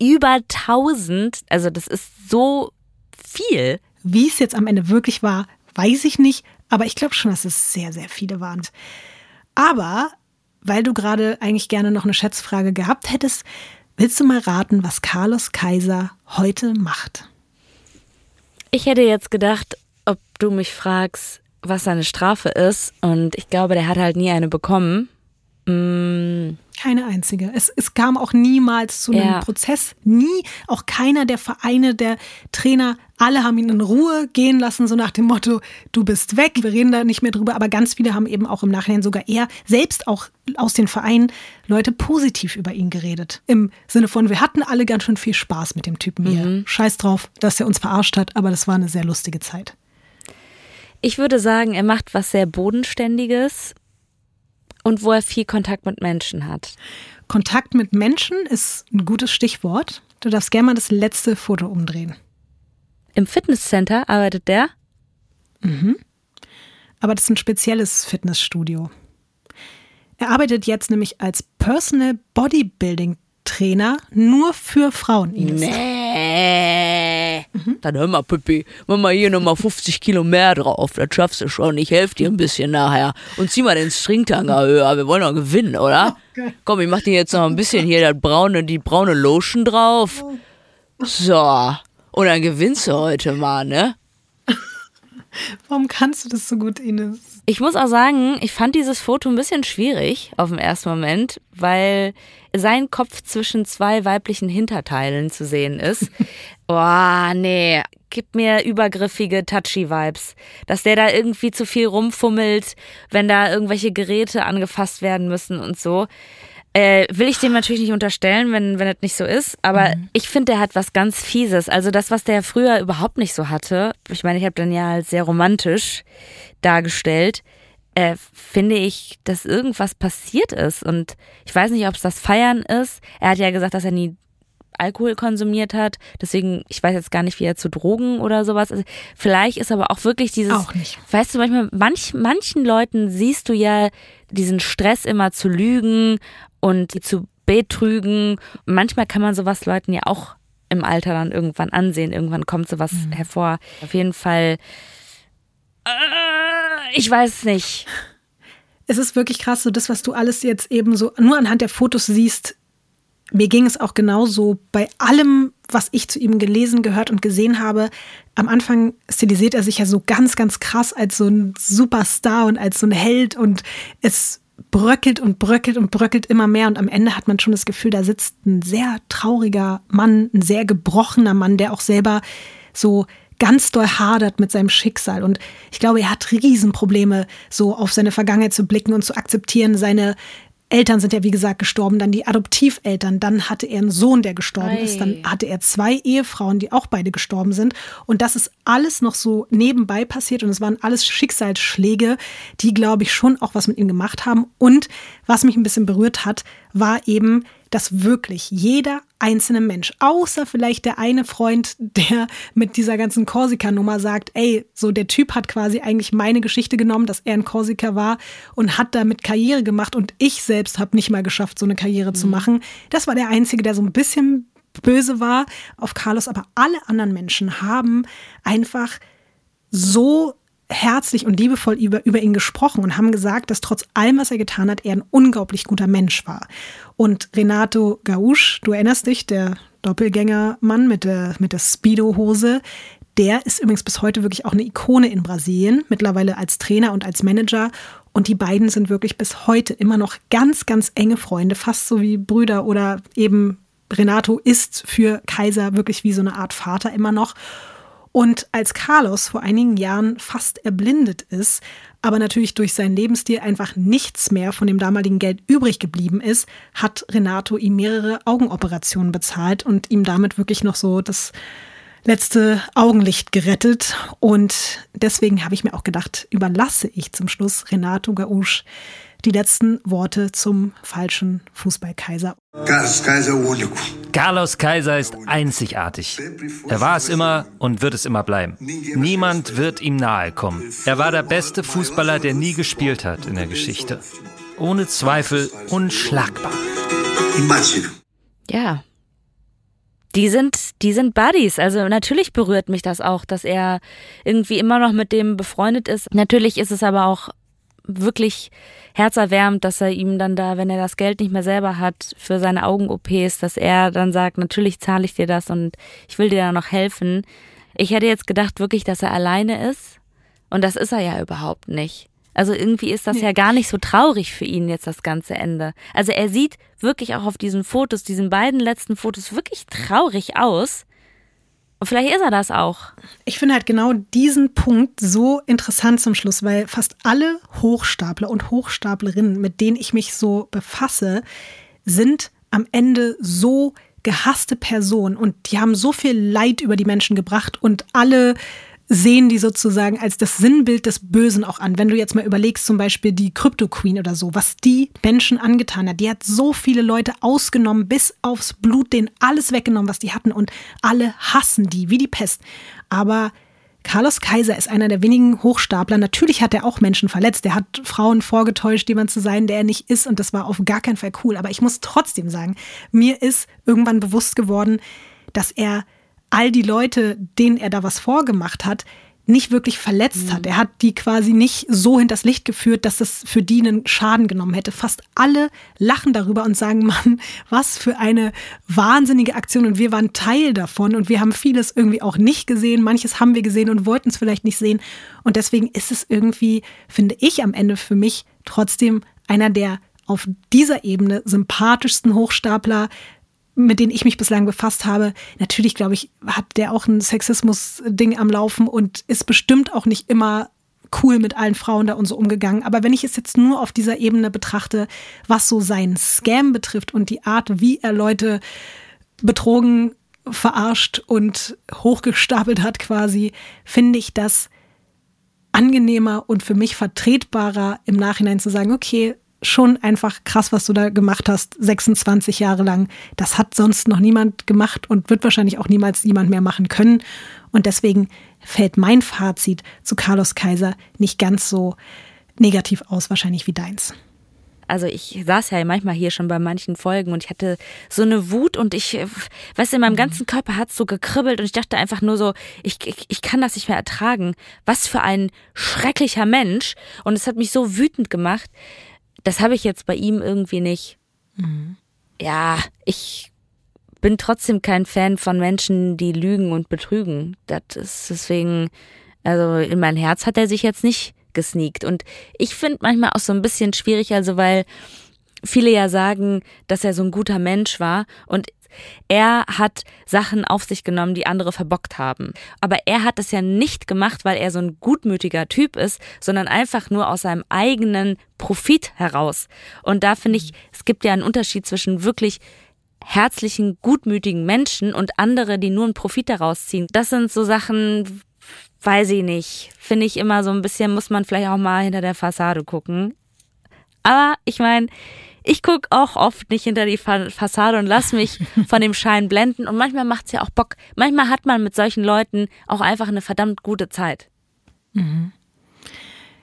Über 1000, also das ist so viel. Wie es jetzt am Ende wirklich war, weiß ich nicht, aber ich glaube schon, dass es sehr, sehr viele waren. Aber weil du gerade eigentlich gerne noch eine Schätzfrage gehabt hättest, Willst du mal raten, was Carlos Kaiser heute macht? Ich hätte jetzt gedacht, ob du mich fragst, was seine Strafe ist. Und ich glaube, der hat halt nie eine bekommen. Mm. Keine einzige. Es, es kam auch niemals zu einem ja. Prozess. Nie. Auch keiner der Vereine, der Trainer, alle haben ihn in Ruhe gehen lassen, so nach dem Motto, du bist weg, wir reden da nicht mehr drüber. Aber ganz viele haben eben auch im Nachhinein sogar eher, selbst auch aus den Vereinen, Leute positiv über ihn geredet. Im Sinne von, wir hatten alle ganz schön viel Spaß mit dem Typen hier. Mhm. Scheiß drauf, dass er uns verarscht hat, aber das war eine sehr lustige Zeit. Ich würde sagen, er macht was sehr Bodenständiges und wo er viel Kontakt mit Menschen hat. Kontakt mit Menschen ist ein gutes Stichwort. Du darfst gerne mal das letzte Foto umdrehen. Im Fitnesscenter arbeitet der? Mhm. Aber das ist ein spezielles Fitnessstudio. Er arbeitet jetzt nämlich als Personal Bodybuilding Trainer nur für Frauen. Ines. Nee. Mhm. Dann hör mal, Pippi, mach mal hier nochmal 50 Kilo mehr drauf. Das schaffst du schon. Ich helfe dir ein bisschen nachher. Und zieh mal den Stringtanger höher. Wir wollen doch gewinnen, oder? Okay. Komm, ich mach dir jetzt noch ein bisschen hier das braune, die braune Lotion drauf. So. Und dann gewinnst du heute mal, ne? Warum kannst du das so gut, Ines? Ich muss auch sagen, ich fand dieses Foto ein bisschen schwierig auf den ersten Moment, weil sein Kopf zwischen zwei weiblichen Hinterteilen zu sehen ist. Boah, nee, gibt mir übergriffige Touchy-Vibes. Dass der da irgendwie zu viel rumfummelt, wenn da irgendwelche Geräte angefasst werden müssen und so. Äh, will ich dem natürlich nicht unterstellen, wenn, wenn das nicht so ist. Aber mhm. ich finde, der hat was ganz Fieses. Also das, was der früher überhaupt nicht so hatte. Ich meine, ich habe dann ja halt sehr romantisch dargestellt. Äh, finde ich, dass irgendwas passiert ist. Und ich weiß nicht, ob es das Feiern ist. Er hat ja gesagt, dass er nie Alkohol konsumiert hat. Deswegen, ich weiß jetzt gar nicht, wie er zu Drogen oder sowas ist. Vielleicht ist aber auch wirklich dieses. Auch nicht. Weißt du, manchmal, manch, manchen Leuten siehst du ja diesen Stress immer zu lügen und zu betrügen. Manchmal kann man sowas Leuten ja auch im Alter dann irgendwann ansehen. Irgendwann kommt sowas mhm. hervor. Auf jeden Fall. Äh, ich weiß nicht. Es ist wirklich krass, so das, was du alles jetzt eben so nur anhand der Fotos siehst. Mir ging es auch genauso bei allem, was ich zu ihm gelesen, gehört und gesehen habe. Am Anfang stilisiert er sich ja so ganz, ganz krass als so ein Superstar und als so ein Held und es bröckelt und bröckelt und bröckelt immer mehr und am Ende hat man schon das Gefühl, da sitzt ein sehr trauriger Mann, ein sehr gebrochener Mann, der auch selber so ganz doll hadert mit seinem Schicksal. Und ich glaube, er hat Riesenprobleme, so auf seine Vergangenheit zu blicken und zu akzeptieren, seine Eltern sind ja, wie gesagt, gestorben, dann die Adoptiveltern, dann hatte er einen Sohn, der gestorben Ei. ist, dann hatte er zwei Ehefrauen, die auch beide gestorben sind. Und das ist alles noch so nebenbei passiert und es waren alles Schicksalsschläge, die, glaube ich, schon auch was mit ihm gemacht haben. Und was mich ein bisschen berührt hat, war eben, dass wirklich jeder einzelne Mensch, außer vielleicht der eine Freund, der mit dieser ganzen Korsika-Nummer sagt, ey, so der Typ hat quasi eigentlich meine Geschichte genommen, dass er in Korsika war und hat damit Karriere gemacht und ich selbst habe nicht mal geschafft, so eine Karriere mhm. zu machen. Das war der Einzige, der so ein bisschen böse war auf Carlos, aber alle anderen Menschen haben einfach so herzlich und liebevoll über, über ihn gesprochen und haben gesagt, dass trotz allem, was er getan hat, er ein unglaublich guter Mensch war. Und Renato Gausch, du erinnerst dich, der Doppelgängermann mit der, mit der Speedo-Hose, der ist übrigens bis heute wirklich auch eine Ikone in Brasilien, mittlerweile als Trainer und als Manager. Und die beiden sind wirklich bis heute immer noch ganz, ganz enge Freunde, fast so wie Brüder oder eben Renato ist für Kaiser wirklich wie so eine Art Vater immer noch. Und als Carlos vor einigen Jahren fast erblindet ist, aber natürlich durch seinen Lebensstil einfach nichts mehr von dem damaligen Geld übrig geblieben ist, hat Renato ihm mehrere Augenoperationen bezahlt und ihm damit wirklich noch so das letzte Augenlicht gerettet. Und deswegen habe ich mir auch gedacht, überlasse ich zum Schluss Renato Gausch die letzten Worte zum falschen Fußballkaiser. Carlos Kaiser ist einzigartig. Er war es immer und wird es immer bleiben. Niemand wird ihm nahe kommen. Er war der beste Fußballer, der nie gespielt hat in der Geschichte. Ohne Zweifel unschlagbar. Ja, die sind, die sind Buddies. Also natürlich berührt mich das auch, dass er irgendwie immer noch mit dem befreundet ist. Natürlich ist es aber auch wirklich herzerwärmend, dass er ihm dann da, wenn er das Geld nicht mehr selber hat für seine Augen-OPs, dass er dann sagt, natürlich zahle ich dir das und ich will dir da noch helfen. Ich hätte jetzt gedacht wirklich, dass er alleine ist. Und das ist er ja überhaupt nicht. Also irgendwie ist das ja gar nicht so traurig für ihn jetzt das ganze Ende. Also er sieht wirklich auch auf diesen Fotos, diesen beiden letzten Fotos wirklich traurig aus. Und vielleicht ist er das auch. Ich finde halt genau diesen Punkt so interessant zum Schluss, weil fast alle Hochstapler und Hochstaplerinnen, mit denen ich mich so befasse, sind am Ende so gehasste Personen und die haben so viel Leid über die Menschen gebracht und alle sehen die sozusagen als das Sinnbild des Bösen auch an. Wenn du jetzt mal überlegst, zum Beispiel die Crypto Queen oder so, was die Menschen angetan hat. Die hat so viele Leute ausgenommen, bis aufs Blut, denen alles weggenommen, was die hatten. Und alle hassen die, wie die Pest. Aber Carlos Kaiser ist einer der wenigen Hochstapler. Natürlich hat er auch Menschen verletzt. Er hat Frauen vorgetäuscht, jemand zu sein, der er nicht ist. Und das war auf gar keinen Fall cool. Aber ich muss trotzdem sagen, mir ist irgendwann bewusst geworden, dass er all die Leute, denen er da was vorgemacht hat, nicht wirklich verletzt hat. Mhm. Er hat die quasi nicht so hinters Licht geführt, dass das für die einen Schaden genommen hätte. Fast alle lachen darüber und sagen, Mann, was für eine wahnsinnige Aktion und wir waren Teil davon und wir haben vieles irgendwie auch nicht gesehen. Manches haben wir gesehen und wollten es vielleicht nicht sehen. Und deswegen ist es irgendwie, finde ich am Ende für mich trotzdem einer der auf dieser Ebene sympathischsten Hochstapler, mit denen ich mich bislang befasst habe, natürlich, glaube ich, hat der auch ein Sexismus-Ding am Laufen und ist bestimmt auch nicht immer cool mit allen Frauen da und so umgegangen. Aber wenn ich es jetzt nur auf dieser Ebene betrachte, was so seinen Scam betrifft und die Art, wie er Leute betrogen, verarscht und hochgestapelt hat quasi, finde ich das angenehmer und für mich vertretbarer im Nachhinein zu sagen, okay, schon einfach krass, was du da gemacht hast, 26 Jahre lang. Das hat sonst noch niemand gemacht und wird wahrscheinlich auch niemals jemand mehr machen können. Und deswegen fällt mein Fazit zu Carlos Kaiser nicht ganz so negativ aus, wahrscheinlich wie deins. Also ich saß ja manchmal hier schon bei manchen Folgen und ich hatte so eine Wut und ich, weißt du, in meinem mhm. ganzen Körper hat es so gekribbelt und ich dachte einfach nur so, ich, ich, ich kann das nicht mehr ertragen. Was für ein schrecklicher Mensch. Und es hat mich so wütend gemacht, das habe ich jetzt bei ihm irgendwie nicht. Mhm. Ja, ich bin trotzdem kein Fan von Menschen, die lügen und betrügen. Das ist deswegen, also in mein Herz hat er sich jetzt nicht gesneakt. Und ich finde manchmal auch so ein bisschen schwierig, also weil viele ja sagen, dass er so ein guter Mensch war. Und er hat Sachen auf sich genommen, die andere verbockt haben. Aber er hat es ja nicht gemacht, weil er so ein gutmütiger Typ ist, sondern einfach nur aus seinem eigenen Profit heraus. Und da finde ich, es gibt ja einen Unterschied zwischen wirklich herzlichen, gutmütigen Menschen und andere, die nur einen Profit daraus ziehen. Das sind so Sachen, weiß ich nicht. Finde ich immer so ein bisschen, muss man vielleicht auch mal hinter der Fassade gucken. Aber ich meine, ich gucke auch oft nicht hinter die Fassade und lass mich von dem Schein blenden. Und manchmal macht es ja auch Bock. Manchmal hat man mit solchen Leuten auch einfach eine verdammt gute Zeit. Mhm.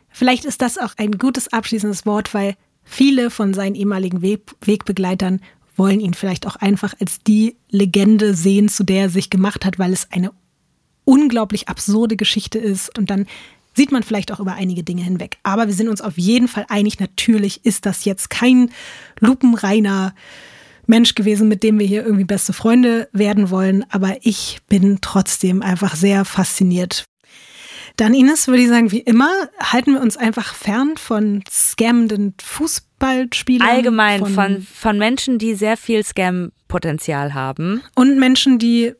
Vielleicht ist das auch ein gutes abschließendes Wort, weil viele von seinen ehemaligen Weg Wegbegleitern wollen ihn vielleicht auch einfach als die Legende sehen, zu der er sich gemacht hat, weil es eine unglaublich absurde Geschichte ist. Und dann sieht man vielleicht auch über einige Dinge hinweg. Aber wir sind uns auf jeden Fall einig, natürlich ist das jetzt kein lupenreiner Mensch gewesen, mit dem wir hier irgendwie beste Freunde werden wollen. Aber ich bin trotzdem einfach sehr fasziniert. Dann Ines würde ich sagen, wie immer, halten wir uns einfach fern von scammenden Fußballspielern. Allgemein von, von, von Menschen, die sehr viel Scam-Potenzial haben. Und Menschen, die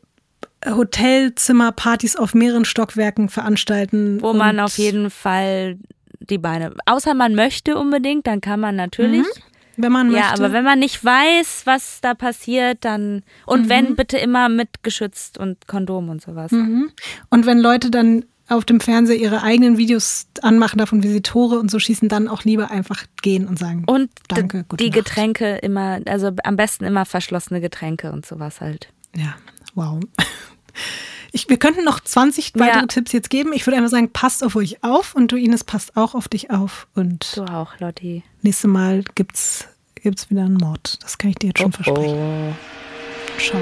Hotelzimmerpartys auf mehreren Stockwerken veranstalten. Wo man auf jeden Fall die Beine, außer man möchte unbedingt, dann kann man natürlich. Mhm. Wenn man möchte. Ja, aber wenn man nicht weiß, was da passiert, dann und mhm. wenn bitte immer mit geschützt und Kondom und sowas. Mhm. Und wenn Leute dann auf dem Fernseher ihre eigenen Videos anmachen davon, wie sie Tore und so schießen, dann auch lieber einfach gehen und sagen und danke, gute die Nacht. Getränke immer, also am besten immer verschlossene Getränke und sowas halt. Ja, wow. Ich, wir könnten noch 20 weitere ja. Tipps jetzt geben. Ich würde einfach sagen, passt auf euch auf und du Ines passt auch auf dich auf und du auch, Lotti. Nächstes Mal gibt's gibt's wieder einen Mord. Das kann ich dir jetzt schon oh, versprechen. Oh. Schau.